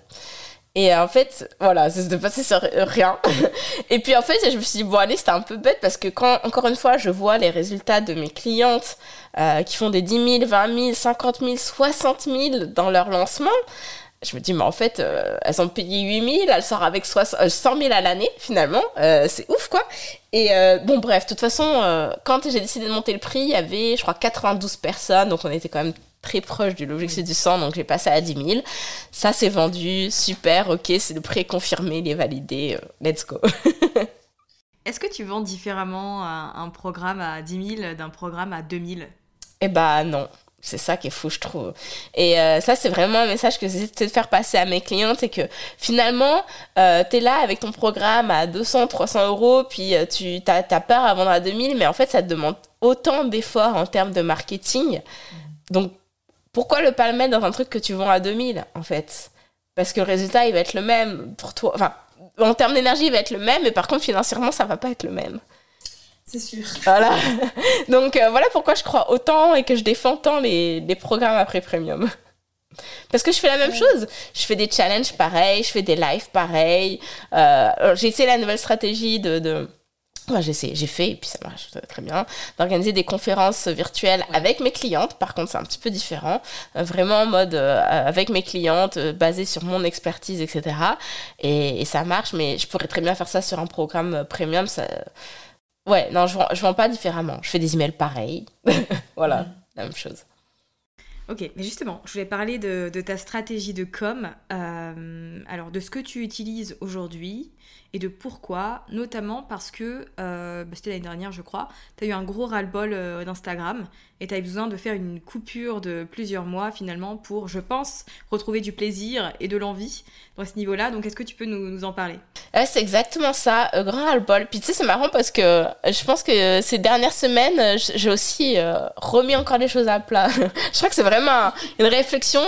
Et en fait, voilà, c'est de passer sur rien. et puis en fait, je me suis dit, bon, allez, c'était un peu bête parce que quand, encore une fois, je vois les résultats de mes clientes euh, qui font des 10 000, 20 000, 50 000, 60 000 dans leur lancement, je me dis, mais en fait, euh, elles ont payé 8000, elles sortent avec 100 000 euh, à l'année, finalement. Euh, c'est ouf, quoi. Et bon, bref, de toute façon, quand j'ai décidé de monter le prix, il y avait, je crois, 92 personnes, donc on était quand même très proche de l'objectif du 100, donc j'ai passé à 10 000. Ça, c'est vendu, super, ok, c'est le prix confirmé, il est validé, let's go. Est-ce que tu vends différemment un programme à 10 000 d'un programme à 2000 Eh bah non. C'est ça qui est fou, je trouve. Et euh, ça, c'est vraiment un message que j'essaie de faire passer à mes clientes, c'est que finalement, euh, tu es là avec ton programme à 200, 300 euros, puis euh, tu as, peur à vendre à 2000, mais en fait, ça te demande autant d'efforts en termes de marketing. Donc, pourquoi le mettre dans un truc que tu vends à 2000, en fait? Parce que le résultat, il va être le même pour toi. Enfin, en termes d'énergie, il va être le même, mais par contre, financièrement, ça va pas être le même. C'est sûr. Voilà. Donc euh, voilà pourquoi je crois autant et que je défends tant les, les programmes après premium. Parce que je fais la même chose. Je fais des challenges pareils, je fais des lives pareils. Euh, j'ai essayé la nouvelle stratégie de... de... j'ai essayé, j'ai fait, et puis ça marche très bien, d'organiser des conférences virtuelles avec mes clientes. Par contre, c'est un petit peu différent. Euh, vraiment en mode avec mes clientes, basé sur mon expertise, etc. Et, et, ça marche, mais je pourrais très bien faire ça sur un programme premium. Ça, Ouais, non, je vends, je vends pas différemment. Je fais des emails pareils. voilà, la même chose. Ok, mais justement, je voulais parler de, ta stratégie de com, euh, alors de ce que tu utilises aujourd'hui et de pourquoi, notamment parce que, euh, bah, c'était l'année dernière je crois, tu as eu un gros ras-le-bol euh, d'Instagram et tu as eu besoin de faire une coupure de plusieurs mois finalement pour, je pense, retrouver du plaisir et de l'envie dans ce niveau-là. Donc est-ce que tu peux nous, en parler? C'est exactement ça, grand ras-le-bol. Puis tu sais, c'est marrant parce que je pense que ces dernières semaines, j'ai aussi remis encore les choses à plat. je crois que c'est vraiment une réflexion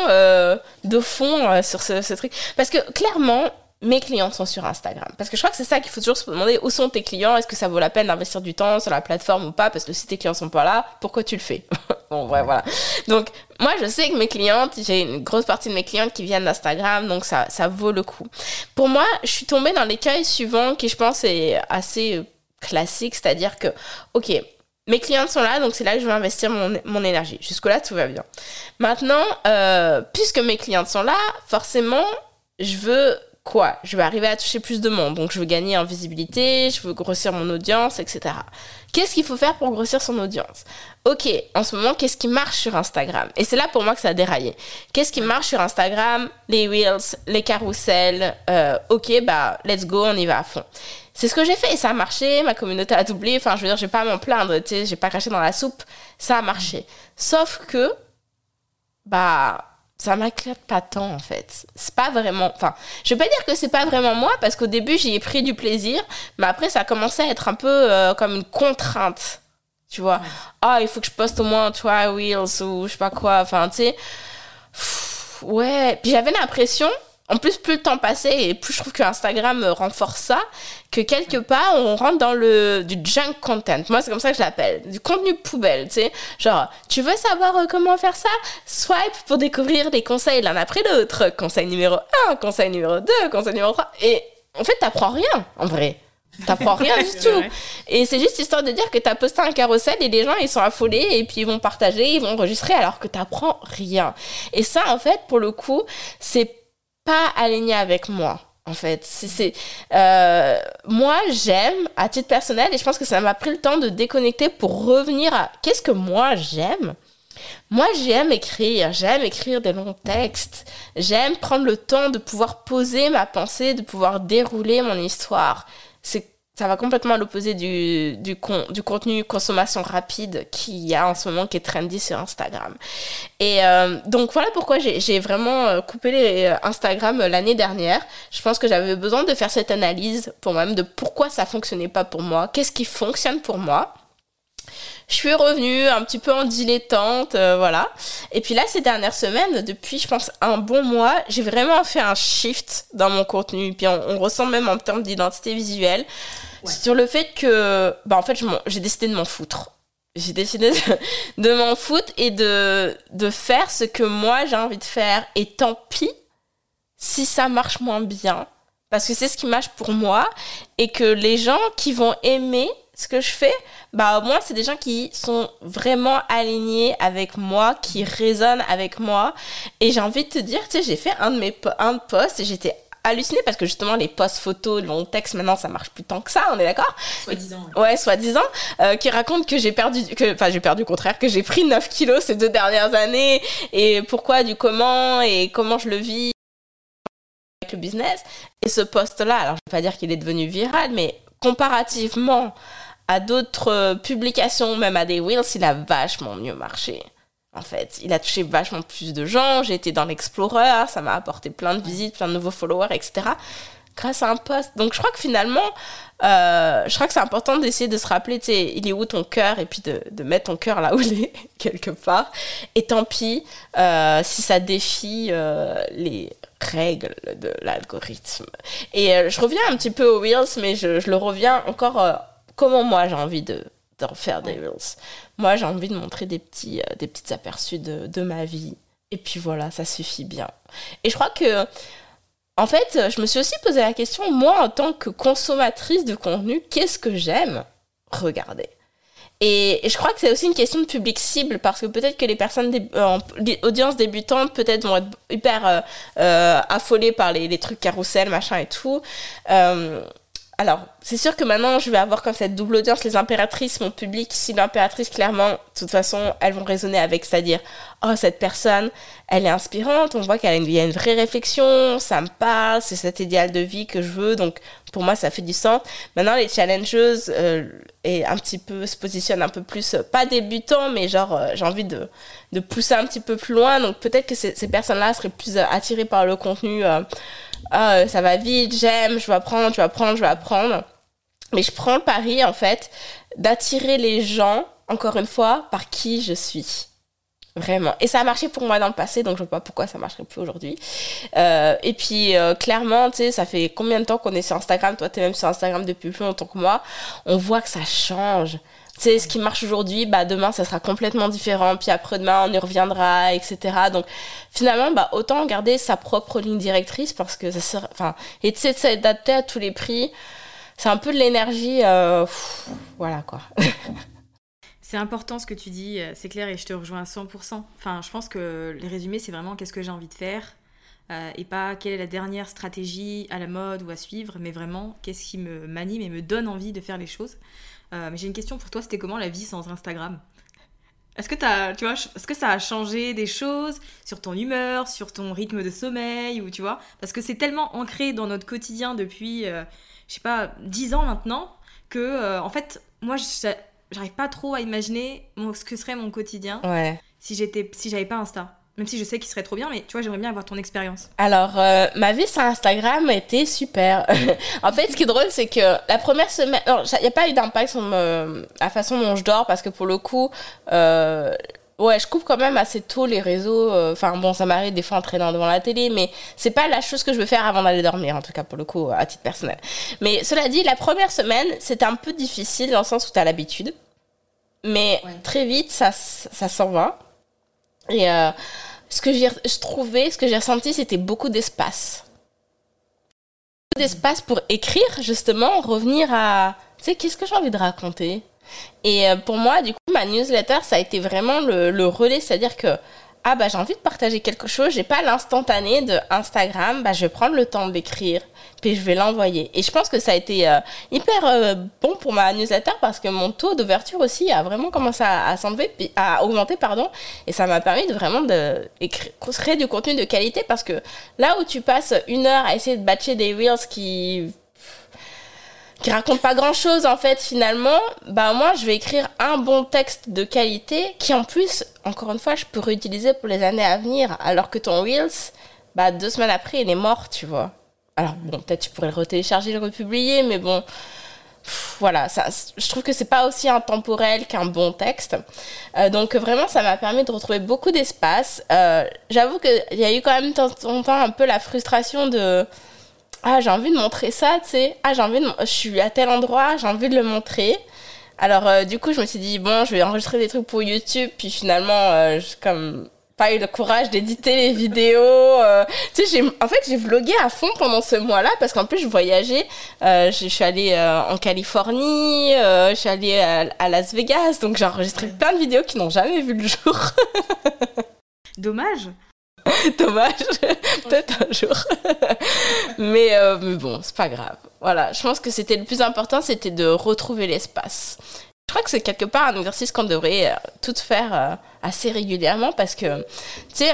de fond sur ce truc. Parce que clairement, mes clients sont sur Instagram. Parce que je crois que c'est ça qu'il faut toujours se demander où sont tes clients, est-ce que ça vaut la peine d'investir du temps sur la plateforme ou pas, parce que si tes clients sont pas là, pourquoi tu le fais? Bon, ouais, voilà. Donc, moi, je sais que mes clientes, j'ai une grosse partie de mes clientes qui viennent d'Instagram, donc ça, ça vaut le coup. Pour moi, je suis tombée dans l'écueil suivant qui, je pense, est assez euh, classique, c'est-à-dire que, ok, mes clientes sont là, donc c'est là que je vais investir mon, mon énergie. Jusque-là, tout va bien. Maintenant, euh, puisque mes clientes sont là, forcément, je veux quoi Je veux arriver à toucher plus de monde, donc je veux gagner en visibilité, je veux grossir mon audience, etc. Qu'est-ce qu'il faut faire pour grossir son audience? Ok, en ce moment, qu'est-ce qui marche sur Instagram? Et c'est là pour moi que ça a déraillé. Qu'est-ce qui marche sur Instagram? Les Reels, les carousels. Euh, ok, bah, let's go, on y va à fond. C'est ce que j'ai fait et ça a marché, ma communauté a doublé, enfin je veux dire, je vais pas m'en plaindre, tu sais, j'ai pas craché dans la soupe, ça a marché. Sauf que, bah, ça m'inquiète pas tant en fait. C'est pas vraiment. Enfin, je vais pas dire que c'est pas vraiment moi parce qu'au début j'y ai pris du plaisir, mais après ça a commencé à être un peu euh, comme une contrainte. Tu vois, ah, il faut que je poste au moins trois Wheels ou je sais pas quoi. Enfin, tu sais. Ouais. Puis j'avais l'impression en plus, plus le temps passait et plus je trouve que Instagram renforce ça, que quelque part, on rentre dans le du junk content. Moi, c'est comme ça que je l'appelle. Du contenu poubelle, tu sais. Genre, tu veux savoir euh, comment faire ça? Swipe pour découvrir des conseils l'un après l'autre. Conseil numéro 1, conseil numéro 2, conseil numéro 3. Et en fait, t'apprends rien, en vrai. T'apprends rien du tout. Et c'est juste histoire de dire que t'as posté un carrousel et les gens ils sont affolés et puis ils vont partager, ils vont enregistrer alors que t'apprends rien. Et ça, en fait, pour le coup, c'est pas aligné avec moi en fait. C'est, euh, moi, j'aime, à titre personnel, et je pense que ça m'a pris le temps de déconnecter pour revenir à qu'est-ce que moi j'aime. Moi, j'aime écrire, j'aime écrire des longs textes, j'aime prendre le temps de pouvoir poser ma pensée, de pouvoir dérouler mon histoire. C'est ça va complètement à l'opposé du, du, du contenu consommation rapide qu'il y a en ce moment qui est trendy sur Instagram. Et euh, donc voilà pourquoi j'ai vraiment euh, coupé les euh, Instagram l'année dernière. Je pense que j'avais besoin de faire cette analyse pour moi-même de pourquoi ça fonctionnait pas pour moi, qu'est-ce qui fonctionne pour moi. Je suis revenue un petit peu en dilettante, voilà. Et puis là, ces dernières semaines, depuis, je pense, un bon mois, j'ai vraiment fait un shift dans mon contenu. Puis on, on ressent même en termes d'identité visuelle sur le fait que, bah, en fait, j'ai décidé de m'en foutre. J'ai décidé de, m'en foutre et de, de faire ce que moi j'ai envie de faire. Et tant pis si ça marche moins bien. Parce que c'est ce qui marche pour moi. Et que les gens qui vont aimer ce que je fais, bah au moins c'est des gens qui sont vraiment alignés avec moi, qui résonnent avec moi. Et j'ai envie de te dire, tu sais, j'ai fait un de mes un posts et j'étais halluciné parce que justement les posts photos, long texte maintenant ça marche plus tant que ça, on est d'accord? Soi-disant. Ouais, soi-disant, euh, qui raconte que j'ai perdu, que, enfin j'ai perdu au contraire, que j'ai pris 9 kilos ces deux dernières années et pourquoi, du comment et comment je le vis avec le business. Et ce post-là, alors je vais pas dire qu'il est devenu viral, mais comparativement à d'autres publications, même à des Wheels, il a vachement mieux marché en fait. Il a touché vachement plus de gens. J'ai été dans l'Explorer, ça m'a apporté plein de visites, plein de nouveaux followers, etc. Grâce à un post. Donc je crois que finalement, euh, je crois que c'est important d'essayer de se rappeler, tu sais, il est où ton cœur et puis de, de mettre ton cœur là où il est, quelque part. Et tant pis euh, si ça défie euh, les règles de l'algorithme. Et je reviens un petit peu aux Wheels, mais je, je le reviens encore comment moi j'ai envie de d'en faire des Reels. Moi, j'ai envie de montrer des petits, euh, des petits aperçus de, de, ma vie. Et puis voilà, ça suffit bien. Et je crois que, en fait, je me suis aussi posé la question, moi, en tant que consommatrice de contenu, qu'est-ce que j'aime regarder? Et, je crois que c'est aussi une question de public cible parce que peut-être que les personnes, des euh, audiences débutantes, peut-être vont être hyper euh, affolées par les, les, trucs carousel, machin et tout alors, c'est sûr que maintenant, je vais avoir comme cette double audience, les impératrices, mon public. Si l'impératrice, clairement, de toute façon, elles vont résonner avec, c'est-à-dire, oh, cette personne, elle est inspirante, on voit qu'elle a y a une vraie réflexion, ça me parle, c'est cet idéal de vie que je veux, donc pour moi, ça fait du sens. Maintenant, les challengeuses, euh, et un petit peu, se positionnent un peu plus, euh, pas débutants, mais genre, euh, j'ai envie de, de pousser un petit peu plus loin, donc peut-être que ces, ces personnes-là seraient plus attirées par le contenu ah, ça va vite, j'aime, je vais apprendre, je vais apprendre, je vais apprendre. Mais je prends le pari, en fait, d'attirer les gens, encore une fois, par qui je suis. Vraiment. Et ça a marché pour moi dans le passé, donc je ne vois pas pourquoi ça marcherait plus aujourd'hui. Euh, et puis, euh, clairement, tu sais, ça fait combien de temps qu'on est sur Instagram? Toi, tu es même sur Instagram depuis plus longtemps que moi. On voit que ça change c'est ce qui marche aujourd'hui, bah demain ça sera complètement différent, puis après-demain on y reviendra, etc. Donc finalement, bah autant garder sa propre ligne directrice parce que ça sera, enfin, et de s'adapter à tous les prix, c'est un peu de l'énergie, euh, voilà quoi. C'est important ce que tu dis, euh, c'est clair et je te rejoins à 100%. Enfin, je pense que les résumés, c'est vraiment qu'est-ce que j'ai envie de faire euh, et pas quelle est la dernière stratégie à la mode ou à suivre, mais vraiment qu'est-ce qui me m'anime et me donne envie de faire les choses. Euh, mais j'ai une question pour toi, c'était comment la vie sans Instagram? Est-ce que, as, tu vois, est-ce que ça a changé des choses sur ton humeur, sur ton rythme de sommeil, ou tu vois? Parce que c'est tellement ancré dans notre quotidien depuis, euh, je sais pas, 10 ans maintenant, que, euh, en fait, moi, j'arrive pas trop à imaginer ce que serait mon quotidien si j'étais, si j'avais pas Insta. Même si je sais qu'il serait trop bien, mais tu vois, j'aimerais bien avoir ton expérience. Alors, euh, ma vie sur Instagram était super. en fait, ce qui est drôle, c'est que la première semaine. Il n'y a pas eu d'impact sur la façon dont je dors, parce que pour le coup. Euh, ouais, je coupe quand même assez tôt les réseaux. Euh, enfin, bon, ça m'arrive des fois en traînant devant la télé, mais c'est pas la chose que je veux faire avant d'aller dormir, en tout cas pour le coup, à titre personnel. Mais cela dit, la première semaine, c'était un peu difficile dans le sens où tu as l'habitude. Mais très vite, ça, ça s'en va. Et euh, ce que j'ai trouvé, ce que j'ai ressenti, c'était beaucoup d'espace. Beaucoup d'espace pour écrire, justement, revenir à, tu sais, qu'est-ce que j'ai envie de raconter? Et euh, pour moi, du coup, ma newsletter, ça a été vraiment le, le relais, c'est-à-dire que ah bah j'ai envie de partager quelque chose, j'ai pas l'instantané de Instagram, bah je vais prendre le temps de l'écrire, puis je vais l'envoyer. Et je pense que ça a été euh, hyper euh, bon pour ma newsletter parce que mon taux d'ouverture aussi a vraiment commencé à, s'enlever, à augmenter pardon, et ça m'a permis de vraiment de créer du contenu de qualité parce que là où tu passes une heure à essayer de batcher des reels qui qui raconte pas grand chose en fait finalement, bah moi je vais écrire un bon texte de qualité qui en plus, encore une fois, je peux réutiliser pour les années à venir, alors que ton Reels, bah deux semaines après il est mort, tu vois. Alors bon, peut-être tu pourrais le retélécharger, le republier, mais bon, voilà, ça, je trouve que c'est pas aussi intemporel qu'un bon texte. Euh, donc vraiment, ça m'a permis de retrouver beaucoup d'espace. Euh, J'avoue qu'il y a eu quand même de temps en temps un peu la frustration de ah j'ai envie de montrer ça, tu sais, ah j'ai envie de, je suis à tel endroit, j'ai envie de le montrer. Alors euh, du coup je me suis dit bon je vais enregistrer des trucs pour YouTube, puis finalement euh, comme pas eu le courage d'éditer les vidéos. Euh, tu sais, en fait, j'ai vlogué à fond pendant ce mois-là parce qu'en plus, je voyageais. je, suis allée en Californie, je suis allée à, à, Las Vegas, donc j'ai enregistré plein de vidéos qui n'ont jamais vu le jour. Dommage. Dommage, peut-être un jour. mais, euh, mais bon, c'est pas grave. Voilà, je pense que c'était le plus important, c'était de retrouver l'espace. Je crois que c'est quelque part un exercice qu'on devrait euh, tout faire euh, assez régulièrement parce que, tu sais,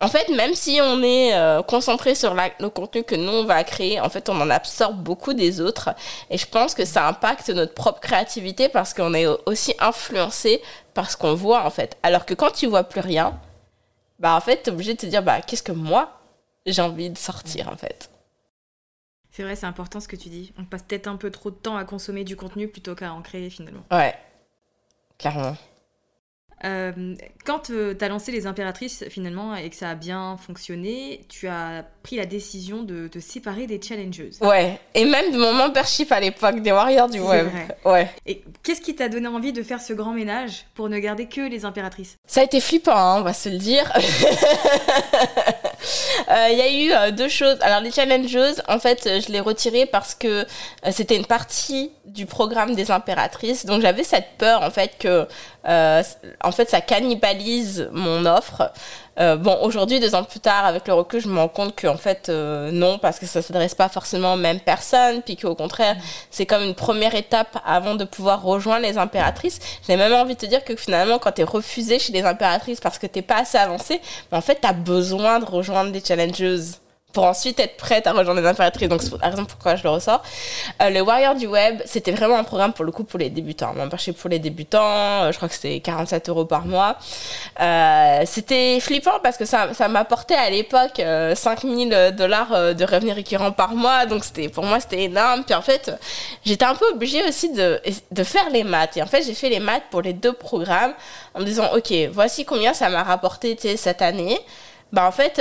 en fait, même si on est concentré sur le contenu que nous, on va créer, en fait, on en absorbe beaucoup des autres. Et je pense que ça impacte notre propre créativité parce qu'on est aussi influencé par ce qu'on voit, en fait. Alors que quand tu vois plus rien, bah en fait, t'es obligé de te dire, bah qu'est-ce que moi, j'ai envie de sortir, en fait. C'est vrai, c'est important ce que tu dis. On passe peut-être un peu trop de temps à consommer du contenu plutôt qu'à en créer finalement. Ouais, clairement. Euh, quand euh, tu as lancé les impératrices finalement et que ça a bien fonctionné, tu as pris la décision de te séparer des challengeuses. Ouais, et même de mon membership à l'époque des Warriors du Web. Vrai. Ouais. Et qu'est-ce qui t'a donné envie de faire ce grand ménage pour ne garder que les impératrices? Ça a été flippant, hein, on va se le dire. Euh, il y a eu euh, deux choses. Alors les challengeuses, en fait, je les retirées parce que euh, c'était une partie du programme des impératrices. Donc j'avais cette peur en fait que ça cannibalise mon offre. Euh, bon, aujourd'hui, deux ans plus tard, avec le recul, je me rends compte qu'en fait, euh, non, parce que ça s'adresse pas forcément aux mêmes personnes, puis qu'au contraire, c'est comme une première étape avant de pouvoir rejoindre les impératrices. J'ai même envie de te dire que finalement, quand tu es refusé chez les impératrices parce que t'es pas assez avancé, ben, en fait, tu as besoin de rejoindre des challengeuses pour ensuite être prête à rejoindre les impératrices. Donc, c'est la raison pourquoi je le ressors. Euh, le Warrior du Web, c'était vraiment un programme pour le coup pour les débutants. Membership pour les débutants, euh, je crois que c'était 47 euros par mois. Euh, c'était flippant parce que ça, ça m'apportait à l'époque 5000 dollars de revenus récurrents par mois. Donc, c'était, pour moi, c'était énorme. Puis en fait, j'étais un peu obligée aussi de, de faire les maths. Et en fait, j'ai fait les maths pour les deux programmes en me disant, OK, voici combien ça m'a rapporté cette année. Bah, en fait,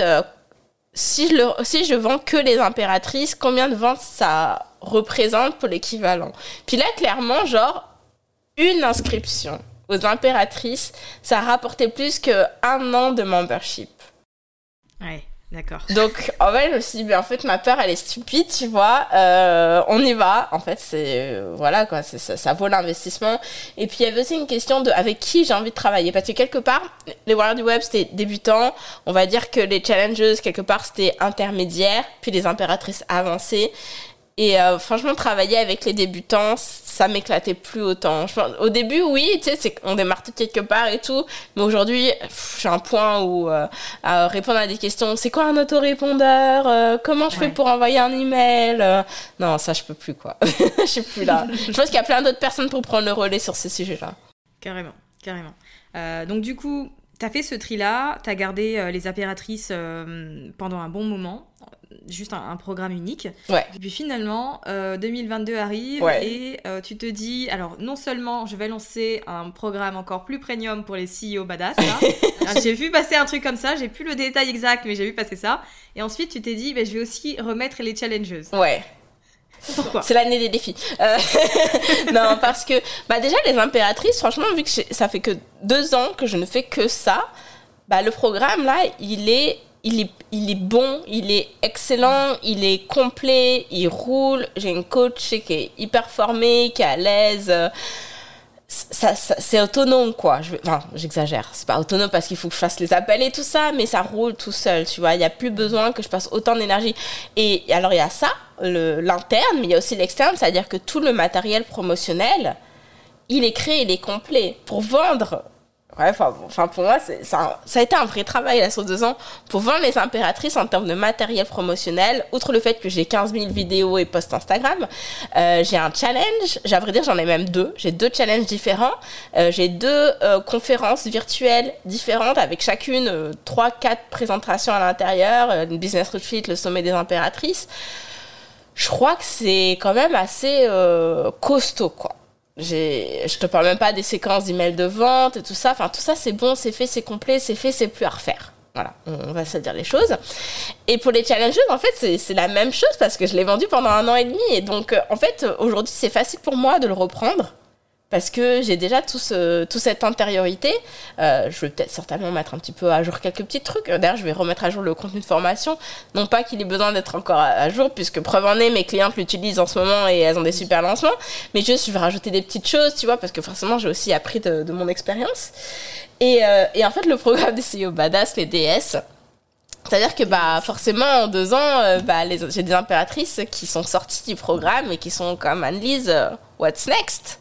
si je, vends que les impératrices, combien de ventes ça représente pour l'équivalent? Puis là, clairement, genre, une inscription aux impératrices, ça rapportait plus qu'un an de membership. Ouais. D'accord. Donc, en fait, je me suis dit, en fait, ma peur, elle est stupide, tu vois. Euh, on y va. En fait, c'est. Euh, voilà, quoi. Ça, ça, vaut l'investissement. Et puis, il y avait aussi une question de avec qui j'ai envie de travailler. Parce que quelque part, les Warriors du Web, c'était débutants. On va dire que les challengers, quelque part, c'était intermédiaires. Puis les impératrices avancées. Et euh, franchement, travailler avec les débutants, ça m'éclatait plus autant. au début, oui, tu sais, c'est on démarre tout quelque part et tout. Mais aujourd'hui, j'ai un point où euh, à répondre à des questions, c'est quoi un autorépondeur euh, Comment je fais pour envoyer un email Non, ça, je peux plus, quoi. je suis plus là. je pense qu'il y a plein d'autres personnes pour prendre le relais sur ces sujets-là. Carrément, carrément. donc, du coup, tu as fait ce tri-là, tu as gardé les impératrices pendant un bon moment juste un, programme unique. Ouais. Et puis finalement, 2022 euh, arrive et euh, tu te dis, alors non seulement je vais lancer un programme encore plus premium pour les CEO badass, j'ai vu passer un truc comme ça, j'ai plus le détail exact, mais j'ai vu passer ça. Et ensuite, tu t'es dit, ben, je vais aussi remettre les challengeuses. Ouais. Pourquoi? C'est l'année des défis. Euh, non, parce que bah déjà les impératrices, franchement, vu que ça fait que deux ans que je ne fais que ça, bah le programme là, il est il est, bon, il est excellent, il est complet, il roule. J'ai une coach qui est hyper formée, qui est à l'aise. Ça, c'est autonome, quoi. Je, enfin, j'exagère. C'est pas autonome parce qu'il faut que je fasse les appels et tout ça, mais ça roule tout seul, tu vois. Il n'y a plus besoin que je passe autant d'énergie. Et alors, il y a ça, l'interne, mais il y a aussi l'externe, c'est-à-dire que tout le matériel promotionnel, il est créé, il est complet. Pour vendre Ouais, enfin, pour moi, ça, ça, a été un vrai travail là sur deux ans pour vendre les impératrices en termes de matériel promotionnel. Outre le fait que j'ai 15 000 vidéos et posts Instagram, euh, j'ai un challenge. J'ai à vrai dire, j'en ai même deux. J'ai deux challenges différents. Euh, j'ai deux euh, conférences virtuelles différentes avec chacune trois, quatre présentations à l'intérieur. une business retreat, le sommet des impératrices. Je crois que c'est quand même assez costaud, quoi je te parle même pas des séquences d'emails de vente et tout ça. Enfin, tout ça, c'est bon, c'est fait, c'est complet, c'est fait, c'est plus à refaire. Voilà, on va se dire les choses. Et pour les challenges, en fait, c'est la même chose parce que je l'ai vendu pendant un an et demi. Et donc, euh, en fait, aujourd'hui, c'est facile pour moi de le reprendre parce que j'ai déjà tout cette antériorité. Euh, je vais peut-être certainement mettre un petit peu à jour quelques petits trucs. D'ailleurs, je vais remettre à jour le contenu de formation. Non pas qu'il ait besoin d'être encore à, jour, puisque preuve en est, mes clientes l'utilisent en ce moment et elles ont des super lancements. Mais juste, je vais rajouter des petites choses, tu vois, parce que forcément, j'ai aussi appris de, mon expérience. Et, euh, et, en fait, le programme des CEO Badass, les DS, c'est-à-dire que bah forcément en deux ans, euh, bah, j'ai des impératrices qui sont sorties du programme et qui sont comme Annelise, what's next?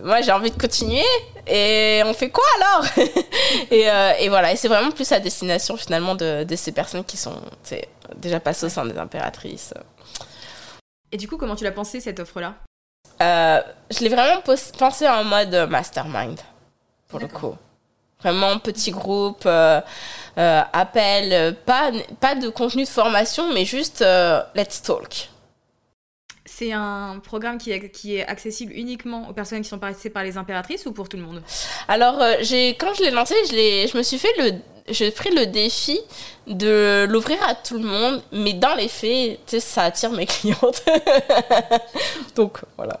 Moi j'ai envie de continuer. Et on fait quoi alors et, euh, et, voilà. Et c'est vraiment plus à destination finalement de, de ces personnes qui sont déjà passées au sein des impératrices. Et du coup comment tu l'as pensé cette offre là euh, je l'ai vraiment pensé en mode mastermind pour le coup. Vraiment petit groupe euh, appel pas, pas de contenu de formation mais juste let's talk c'est un programme qui est, qui est accessible uniquement aux personnes qui sont passées par les impératrices ou pour tout le monde? Alors, euh, j'ai, quand je l'ai lancé, je, je me suis fait le, j'ai pris le défi de l'ouvrir à tout le monde, mais dans les faits, ça attire mes clientes. Donc, voilà.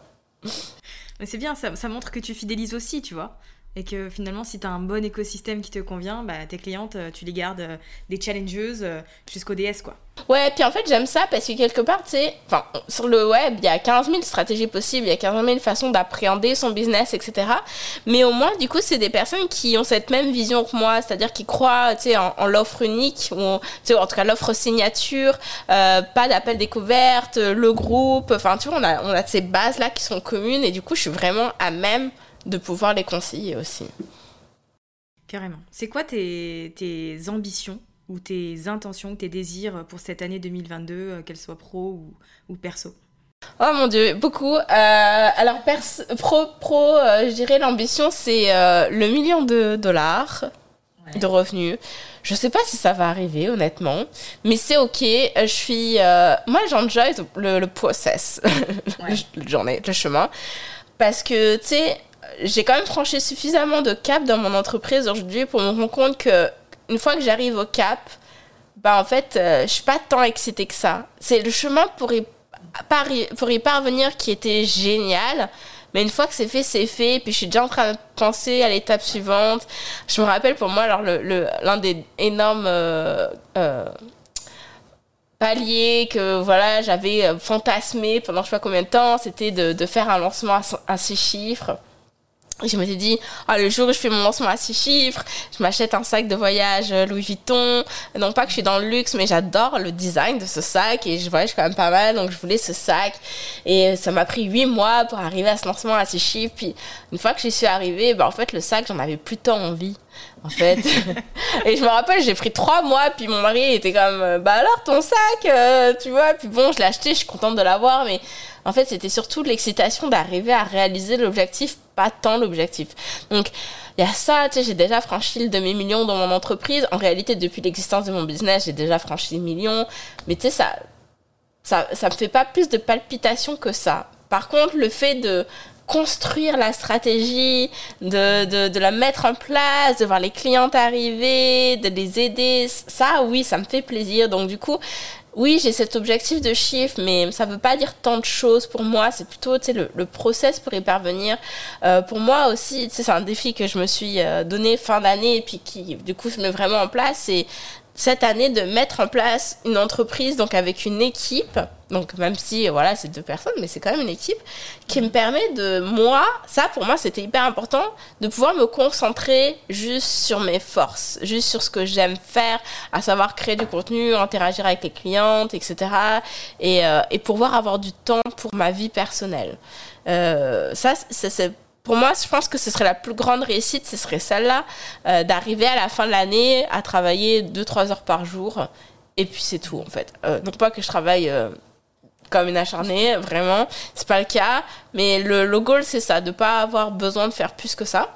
Mais c'est bien, ça, ça, montre que tu fidélises aussi, tu vois. Et que finalement, si tu as un bon écosystème qui te convient, bah, tes clientes, euh, tu les gardes euh, des challengeuses jusqu'au DS, quoi. Ouais, puis en fait, j'aime ça parce que quelque part, tu sais, sur le web, il y a 15 000 stratégies possibles, il y a 15 000 façons d'appréhender son business, etc. Mais au moins, du coup, c'est des personnes qui ont cette même vision que moi, c'est-à-dire qui croient, en, l'offre unique, ou, sais, en tout cas, l'offre signature, euh, pas d'appel découverte, le groupe, enfin, tu vois, on a, on a ces bases-là qui sont communes et du coup, je suis vraiment à même de pouvoir les conseiller aussi. Carrément. C'est quoi tes, tes ambitions ou tes intentions, tes désirs pour cette année 2022, euh, qu'elle soit pro ou, perso? Oh mon dieu, beaucoup. Euh, alors pro, pro, euh, je dirais l'ambition c'est le million de dollars de revenus. Je sais pas si ça va arriver honnêtement, mais c'est ok. Je suis, moi j'enjoy le, le process, le, journée, le chemin, parce que tu sais, j'ai quand même franchi suffisamment de cap dans mon entreprise aujourd'hui pour me rendre compte que une fois que j'arrive au cap, bah en fait, euh, je suis pas tant excitée que ça. C'est le chemin pour y, pour y parvenir qui était génial. Mais une fois que c'est fait, c'est fait. Puis je suis déjà en train de penser à l'étape suivante. Je me rappelle pour moi, alors, l'un le, des énormes euh, euh, paliers que voilà, j'avais fantasmé pendant je sais pas combien de temps, c'était de, de faire un lancement à, à chiffres je me suis dit, ah, le jour où je fais mon lancement à six chiffres, je m'achète un sac de voyage euh, Louis Vuitton. Non pas que je suis dans le luxe, mais j'adore le design de ce sac et je voyage quand même pas mal, donc je voulais ce sac. Et ça m'a pris huit mois pour arriver à ce lancement à six chiffres. Puis une fois que j'y suis arrivée, bah, en fait, le sac, j'en avais plus tant envie. En fait. et je me rappelle, j'ai pris trois mois, puis mon mari était comme, euh, bah alors ton sac, euh, tu vois. Puis bon, je l'ai acheté, je suis contente de l'avoir, mais en fait, c'était surtout l'excitation d'arriver à réaliser l'objectif, pas tant l'objectif. Donc, il y a ça, tu sais, j'ai déjà franchi le demi-million dans mon entreprise. En réalité, depuis l'existence de mon business, j'ai déjà franchi le million. Mais tu sais, ça, ça, ça me fait pas plus de palpitations que ça. Par contre, le fait de construire la stratégie, de, de, de, la mettre en place, de voir les clients arriver, de les aider, ça, oui, ça me fait plaisir. Donc, du coup, oui, j'ai cet objectif de chiffre, mais ça ne veut pas dire tant de choses pour moi. C'est plutôt le, le process pour y parvenir. Euh, pour moi aussi, c'est un défi que je me suis euh, donné fin d'année et puis qui, du coup, se met vraiment en place. C'est cette année de mettre en place une entreprise donc avec une équipe. Donc même si voilà c'est deux personnes mais c'est quand même une équipe qui me permet de moi ça pour moi c'était hyper important de pouvoir me concentrer juste sur mes forces juste sur ce que j'aime faire à savoir créer du contenu interagir avec les clientes etc et, euh, et pouvoir avoir du temps pour ma vie personnelle. Euh, ça c'est pour moi, je pense que ce serait la plus grande réussite, ce serait celle-là, euh, d'arriver à la fin de l'année à travailler 2-3 heures par jour. Et puis c'est tout, en fait. Euh, non pas que je travaille euh, comme une acharnée, vraiment, c'est pas le cas. Mais le, le goal, c'est ça, de pas avoir besoin de faire plus que ça.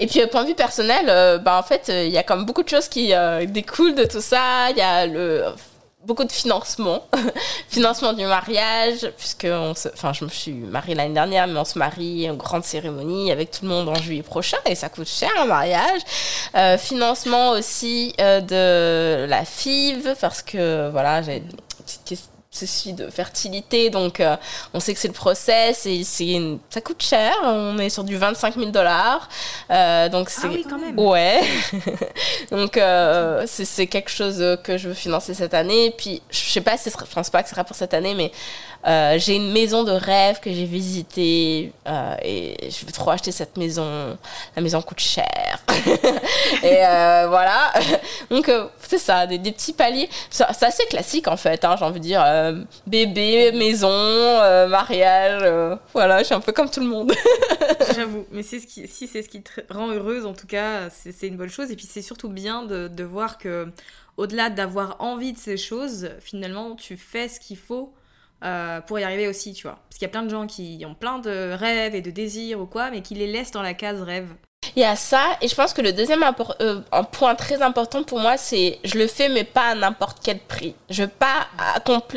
Et puis, point de vue personnel, bah, en fait, il y a comme beaucoup de choses qui découlent de tout ça. Il y a le beaucoup de financement, financement du mariage, puisque on se, enfin, je me suis mariée l'année dernière, mais on se marie en grande cérémonie avec tout le monde en juillet prochain et ça coûte cher un mariage. Euh, financement aussi euh, de la FIV parce que voilà, j'ai une petite ceci de fertilité, donc euh, on sait que c'est le process et c'est ça coûte cher. On est sur du 25 000 dollars, euh, donc c'est ah oui, quand même. ouais. donc euh, c'est quelque chose que je veux financer cette année. Puis je sais pas si je pense pas que ce sera pour cette année, mais euh, j'ai une maison de rêve que j'ai visitée euh, et je veux trop acheter cette maison. La maison coûte cher. et euh, voilà. Donc c'est ça, des, petits paliers. C'est assez classique en fait, hein, j'ai envie de dire. bébé, maison, mariage. voilà, je suis un peu comme tout le monde. J'avoue, mais si c'est ce qui te rend heureuse, en tout cas, c'est une bonne chose. Et puis c'est surtout bien de, de voir que, au-delà d'avoir envie de ces choses, finalement, tu fais ce qu'il faut euh, pour y arriver aussi, tu vois. Parce qu'il y a plein de gens qui ont plein de rêves et de désirs ou quoi, mais qui les laissent dans la case rêve. Il y a ça, et je pense que le deuxième euh, point très important pour moi, c'est je le fais, mais pas à n'importe quel prix. Je veux pas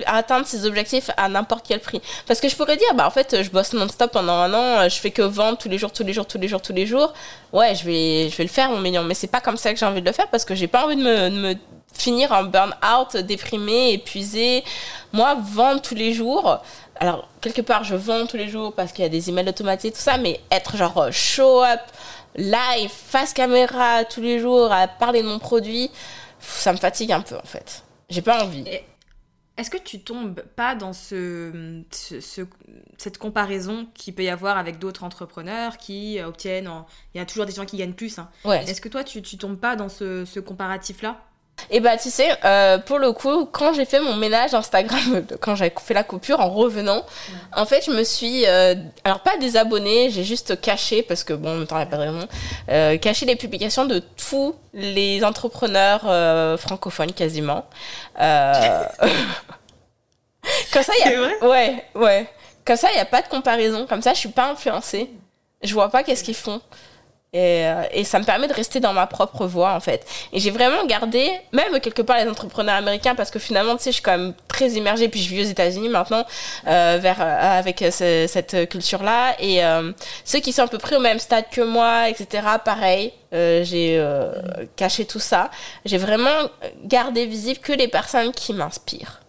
atteindre ces objectifs à n'importe quel prix. Parce que je pourrais dire, bah en fait, je bosse non-stop pendant un an, je fais que vendre tous les jours, tous les jours, tous les jours, tous les jours. Ouais, je vais, je vais le faire, mon million. Mais c'est pas comme ça que j'ai envie de le faire parce que j'ai pas envie de de me finir en burn-out, déprimé, épuisé. Moi, vendre tous les jours, alors quelque part je vends tous les jours parce qu'il y a des emails automatisés, tout ça, mais être genre euh, show up, live, face caméra tous les jours, à parler de mon produit, ça me fatigue un peu en fait. J'ai pas envie. Est-ce que tu tombes pas dans ce, ce- ce- cette comparaison qu'il peut y avoir avec d'autres entrepreneurs qui euh, obtiennent. en- Il y a toujours des gens qui gagnent plus. hein. Ouais. Est-ce que toi, tu, tu tombes pas dans ce, ce comparatif-là? Et bah tu sais, euh, pour le coup, quand j'ai fait mon ménage Instagram, quand j'ai fait la coupure en revenant, en fait je me suis, euh, alors pas désabonnée, j'ai juste caché, parce que bon, il n'y a pas de raison, euh, caché les publications de tous les entrepreneurs francophones quasiment. Comme ça, il y C'est a... vrai? Ouais, ouais. Comme ça, il n'y a pas de comparaison. Comme ça, je suis pas influencée. Je vois pas qu'est-ce qu'ils font. Et, euh, et ça me permet de rester dans ma propre voie, en fait. Et j'ai vraiment gardé, même quelque part, les entrepreneurs américains, parce que finalement, tu sais, je suis quand même très immergée, puis je vis aux États-Unis maintenant, euh, vers, euh, avec ce- cette culture-là. Et ceux qui sont à peu près au même stade que moi, etc., pareil, j'ai caché tout ça. J'ai vraiment gardé visible que les personnes qui m'inspirent.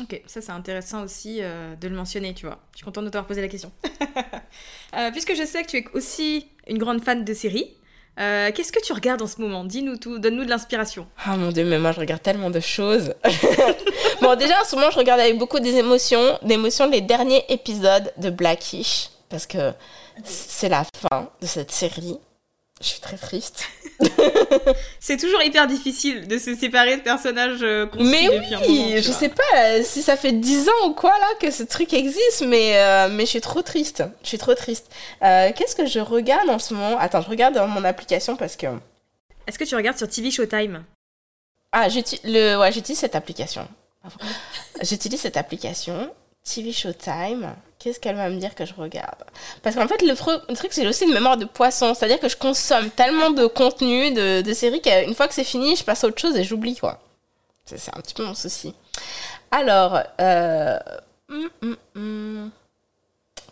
Ok, ça c'est intéressant aussi de le mentionner, tu vois. Je suis contente de t'avoir posé la question. Puisque je sais que tu es aussi une grande fan de séries, euh, qu'est-ce que tu regardes en ce moment? Dis-nous tout, donne-nous de l'inspiration. Ah mon dieu, mais moi je regarde tellement de choses. bon, déjà en ce moment, je regarde avec beaucoup des émotions, d'émotions les derniers épisodes de Blackish parce que c'est la fin de cette série. Je suis très triste. C'est toujours hyper difficile de se séparer de personnages euh, qu'on Mais un moment, oui, je vois. sais pas euh, si ça fait 10 ans ou quoi là que ce truc existe, mais, euh, mais je suis trop triste. Je suis trop triste. Euh, Qu'est-ce que je regarde en ce moment? Attends, je regarde dans mon application parce que. Est-ce que tu regardes sur TV Showtime? Ah, j'utilise ouais, j'utilise cette application. J'utilise cette application, TV Showtime. Qu'est-ce qu'elle va me dire que je regarde? Parce qu'en fait, le, tru- le truc, c'est aussi une mémoire de poisson. C'est-à-dire que je consomme tellement de contenu, de, de séries, qu'une fois que c'est fini, je passe à autre chose et j'oublie, quoi. C'est un petit peu mon souci. Alors, euh... hum, hum, hum.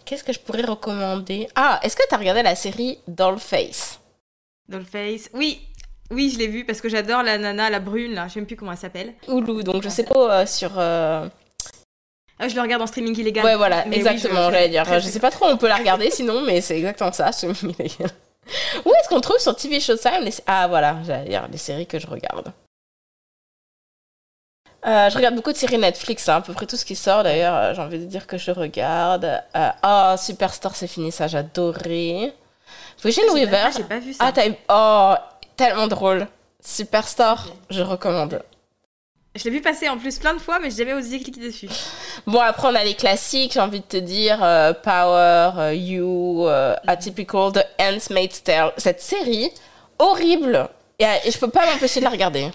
qu'est-ce que je pourrais recommander? Ah, est-ce que tu as regardé la série Dollface? Dollface Oui, oui, je l'ai vu parce que j'adore la nana, la brune là, je sais même plus comment elle s'appelle. Hulu, donc je sais pas euh, sur... euh, je le regarde en streaming illégal. Ouais, voilà, Mais oui, exactement, je- j'allais dire. très, Je sais pas trop, on peut la regarder sinon, mais c'est exactement ça. je- Où est-ce qu'on trouve sur TV Showtime les... Ah, voilà, j'allais dire les séries que je regarde. Euh, je regarde beaucoup de séries Netflix, hein, à peu près tout ce qui sort d'ailleurs, euh, j'ai envie de dire que je regarde. Euh, oh, Superstore, c'est fini, ça, j'adorais. Virgin J'ai pas- Weaver. J'ai pas vu ça. Ah, Oh, tellement drôle. Superstore, je recommande. Je l'ai vu passer en plus plein de fois, mais j'ai jamais osé cliquer dessus. Bon, après, on a les classiques, j'ai envie de te dire, euh, Power, euh, You, euh, Atypical, The Handmaid's Tale. Cette série, horrible. Et, euh, et je peux pas m'empêcher de la regarder.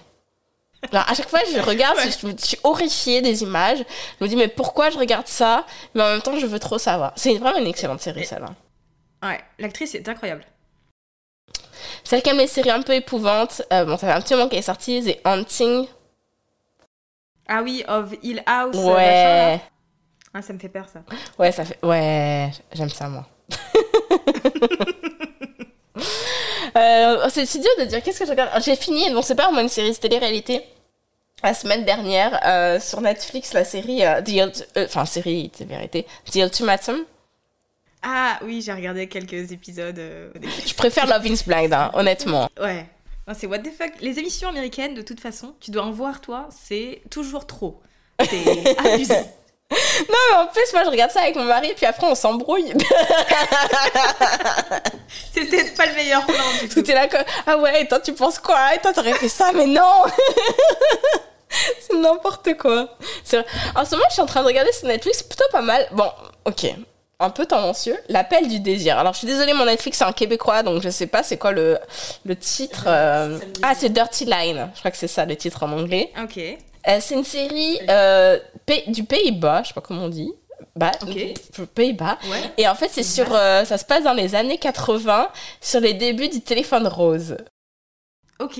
Alors, à chaque fois, je regarde, je, suis horrifiée des images. Je me dis, mais pourquoi je regarde ça? Mais en même temps, je veux trop savoir. C'est vraiment une excellente série, celle-là. Ouais, l'actrice est incroyable. Celle qui aime les séries un peu épouvantes, bon, ça fait un petit moment qu'elle est sortie, The Haunting. Ah oui, of Hill House. euh. Ouais. Ah, ça me fait peur ça. Ouais, ça fait. Ouais, j'aime ça, moi. Euh, c'est si dur de dire qu'est-ce que je regarde? J'ai fini, bon, c'est pas vraiment une série, télé-réalité. La semaine dernière, euh, sur Netflix, la série. euh, The Enfin, série, c'est vérité. The Ultimatum. Ah oui, j'ai regardé quelques épisodes. Je préfère Love is Blind, hein, honnêtement. Ouais. C'est what the fuck. Les émissions américaines, de toute façon, tu dois en voir, toi, c'est toujours trop. C'est abusé. Non, mais en plus, moi, je regarde ça avec mon mari, puis après, on s'embrouille. C'est peut-être pas le meilleur plan du tout. Là Ah ouais, et toi tu penses quoi? Et toi t'aurais fait ça, mais non C'est n'importe quoi. En ce moment, je suis en train de regarder sur Netflix, plutôt pas mal. Bon, ok. Un peu tendancieux. L'appel du désir. Alors, je suis désolée, mon Netflix, c'est un québécois, donc je sais pas c'est quoi le, le titre. euh, Ah, c'est Dirty Line. Je crois que c'est ça le titre en anglais. Ok. Euh, c'est une série euh, Pays- du Pays-Bas, je sais pas comment on dit. Bah, Ok. Pays-Bas. Ouais. Et en fait, c'est sur. euh, ça se passe dans les années 80, sur les débuts du téléphone rose. Ok.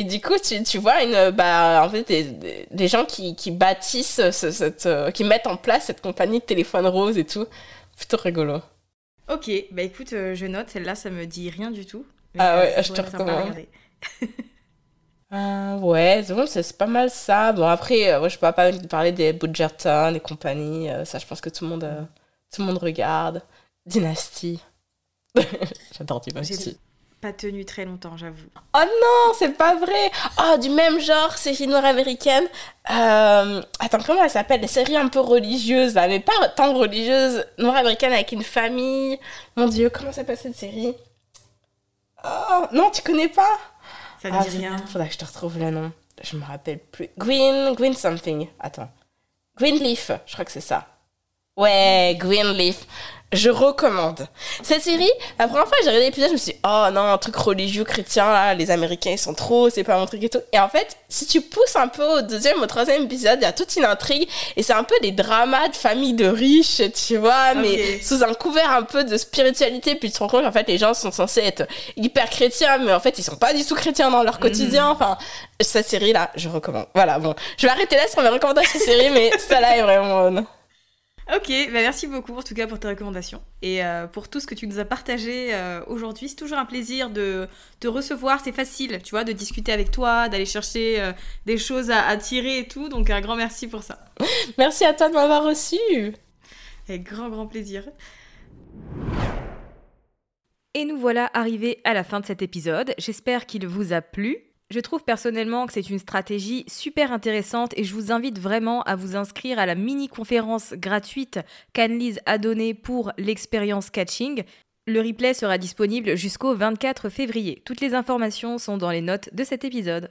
Et du coup, tu, tu vois une, bah, en fait, des, des- des gens qui, qui bâtissent, ce- cette, euh, qui mettent en place cette compagnie de téléphone rose et tout. Plutôt rigolo. Ok. Bah écoute, euh, je note. Celle-là, ça me dit rien du tout. Ah ouais, je te recommande. Euh, ouais, c'est bon, c'est c'est pas mal ça. Bon, après, euh, ouais, je peux pas parler des Bridgerton, des compagnies. euh, ça, je pense que tout le monde, euh, tout le monde regarde. Dynasty. J'adore J'ai Dynasty. Pas tenu très longtemps, j'avoue. Oh non, c'est pas vrai. Oh, du même genre, série noire américaine. Euh, attends, comment elle s'appelle Des séries un peu religieuses, là, mais pas tant religieuses. Noire américaine avec une famille. Mon Dieu, comment s'appelle cette série? Oh, non, tu connais pas? Ça ne dit rien. Faudrait que je te retrouve le nom. Je me rappelle plus. Green, Green something. Attends. Greenleaf, je crois que c'est ça. Ouais, Greenleaf. Je recommande. Cette série, la première fois que j'ai regardé l'épisode, je me suis dit, oh non, un truc religieux chrétien, là, les Américains, ils sont trop, c'est pas mon truc et tout. Et en fait, si tu pousses un peu au deuxième, au troisième épisode, il y a toute une intrigue, et c'est un peu des dramas de famille de riches, tu vois, mais sous un couvert un peu de spiritualité, puis tu te rends compte qu'en fait, les gens sont censés être hyper chrétiens, mais en fait, ils sont pas du tout chrétiens dans leur quotidien. Mhm. Enfin, cette série-là, je recommande. Voilà, bon. Je vais arrêter là sur mes recommandations série, mais celle-là est vraiment bonne. Ok, bah merci beaucoup en tout cas pour tes recommandations et euh, pour tout ce que tu nous as partagé euh, aujourd'hui. C'est toujours un plaisir de te recevoir, c'est facile, tu vois, de discuter avec toi, d'aller chercher euh, des choses à, tirer et tout. Donc un grand merci pour ça. Merci à toi de m'avoir reçu. Avec grand grand plaisir. Et nous voilà arrivés à la fin de cet épisode. J'espère qu'il vous a plu. Je trouve personnellement que c'est une stratégie super intéressante et je vous invite vraiment à vous inscrire à la mini-conférence gratuite qu'Annelise a donnée pour l'expérience catching. Le replay sera disponible jusqu'au 24 février. Toutes les informations sont dans les notes de cet épisode.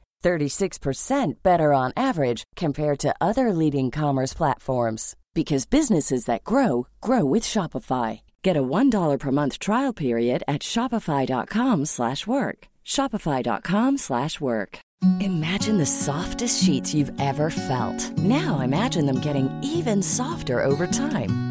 36% better on average compared to other leading commerce platforms because businesses that grow grow with Shopify. Get a $1 per month trial period at shopify.com/work. shopify.com/work. Imagine the softest sheets you've ever felt. Now imagine them getting even softer over time.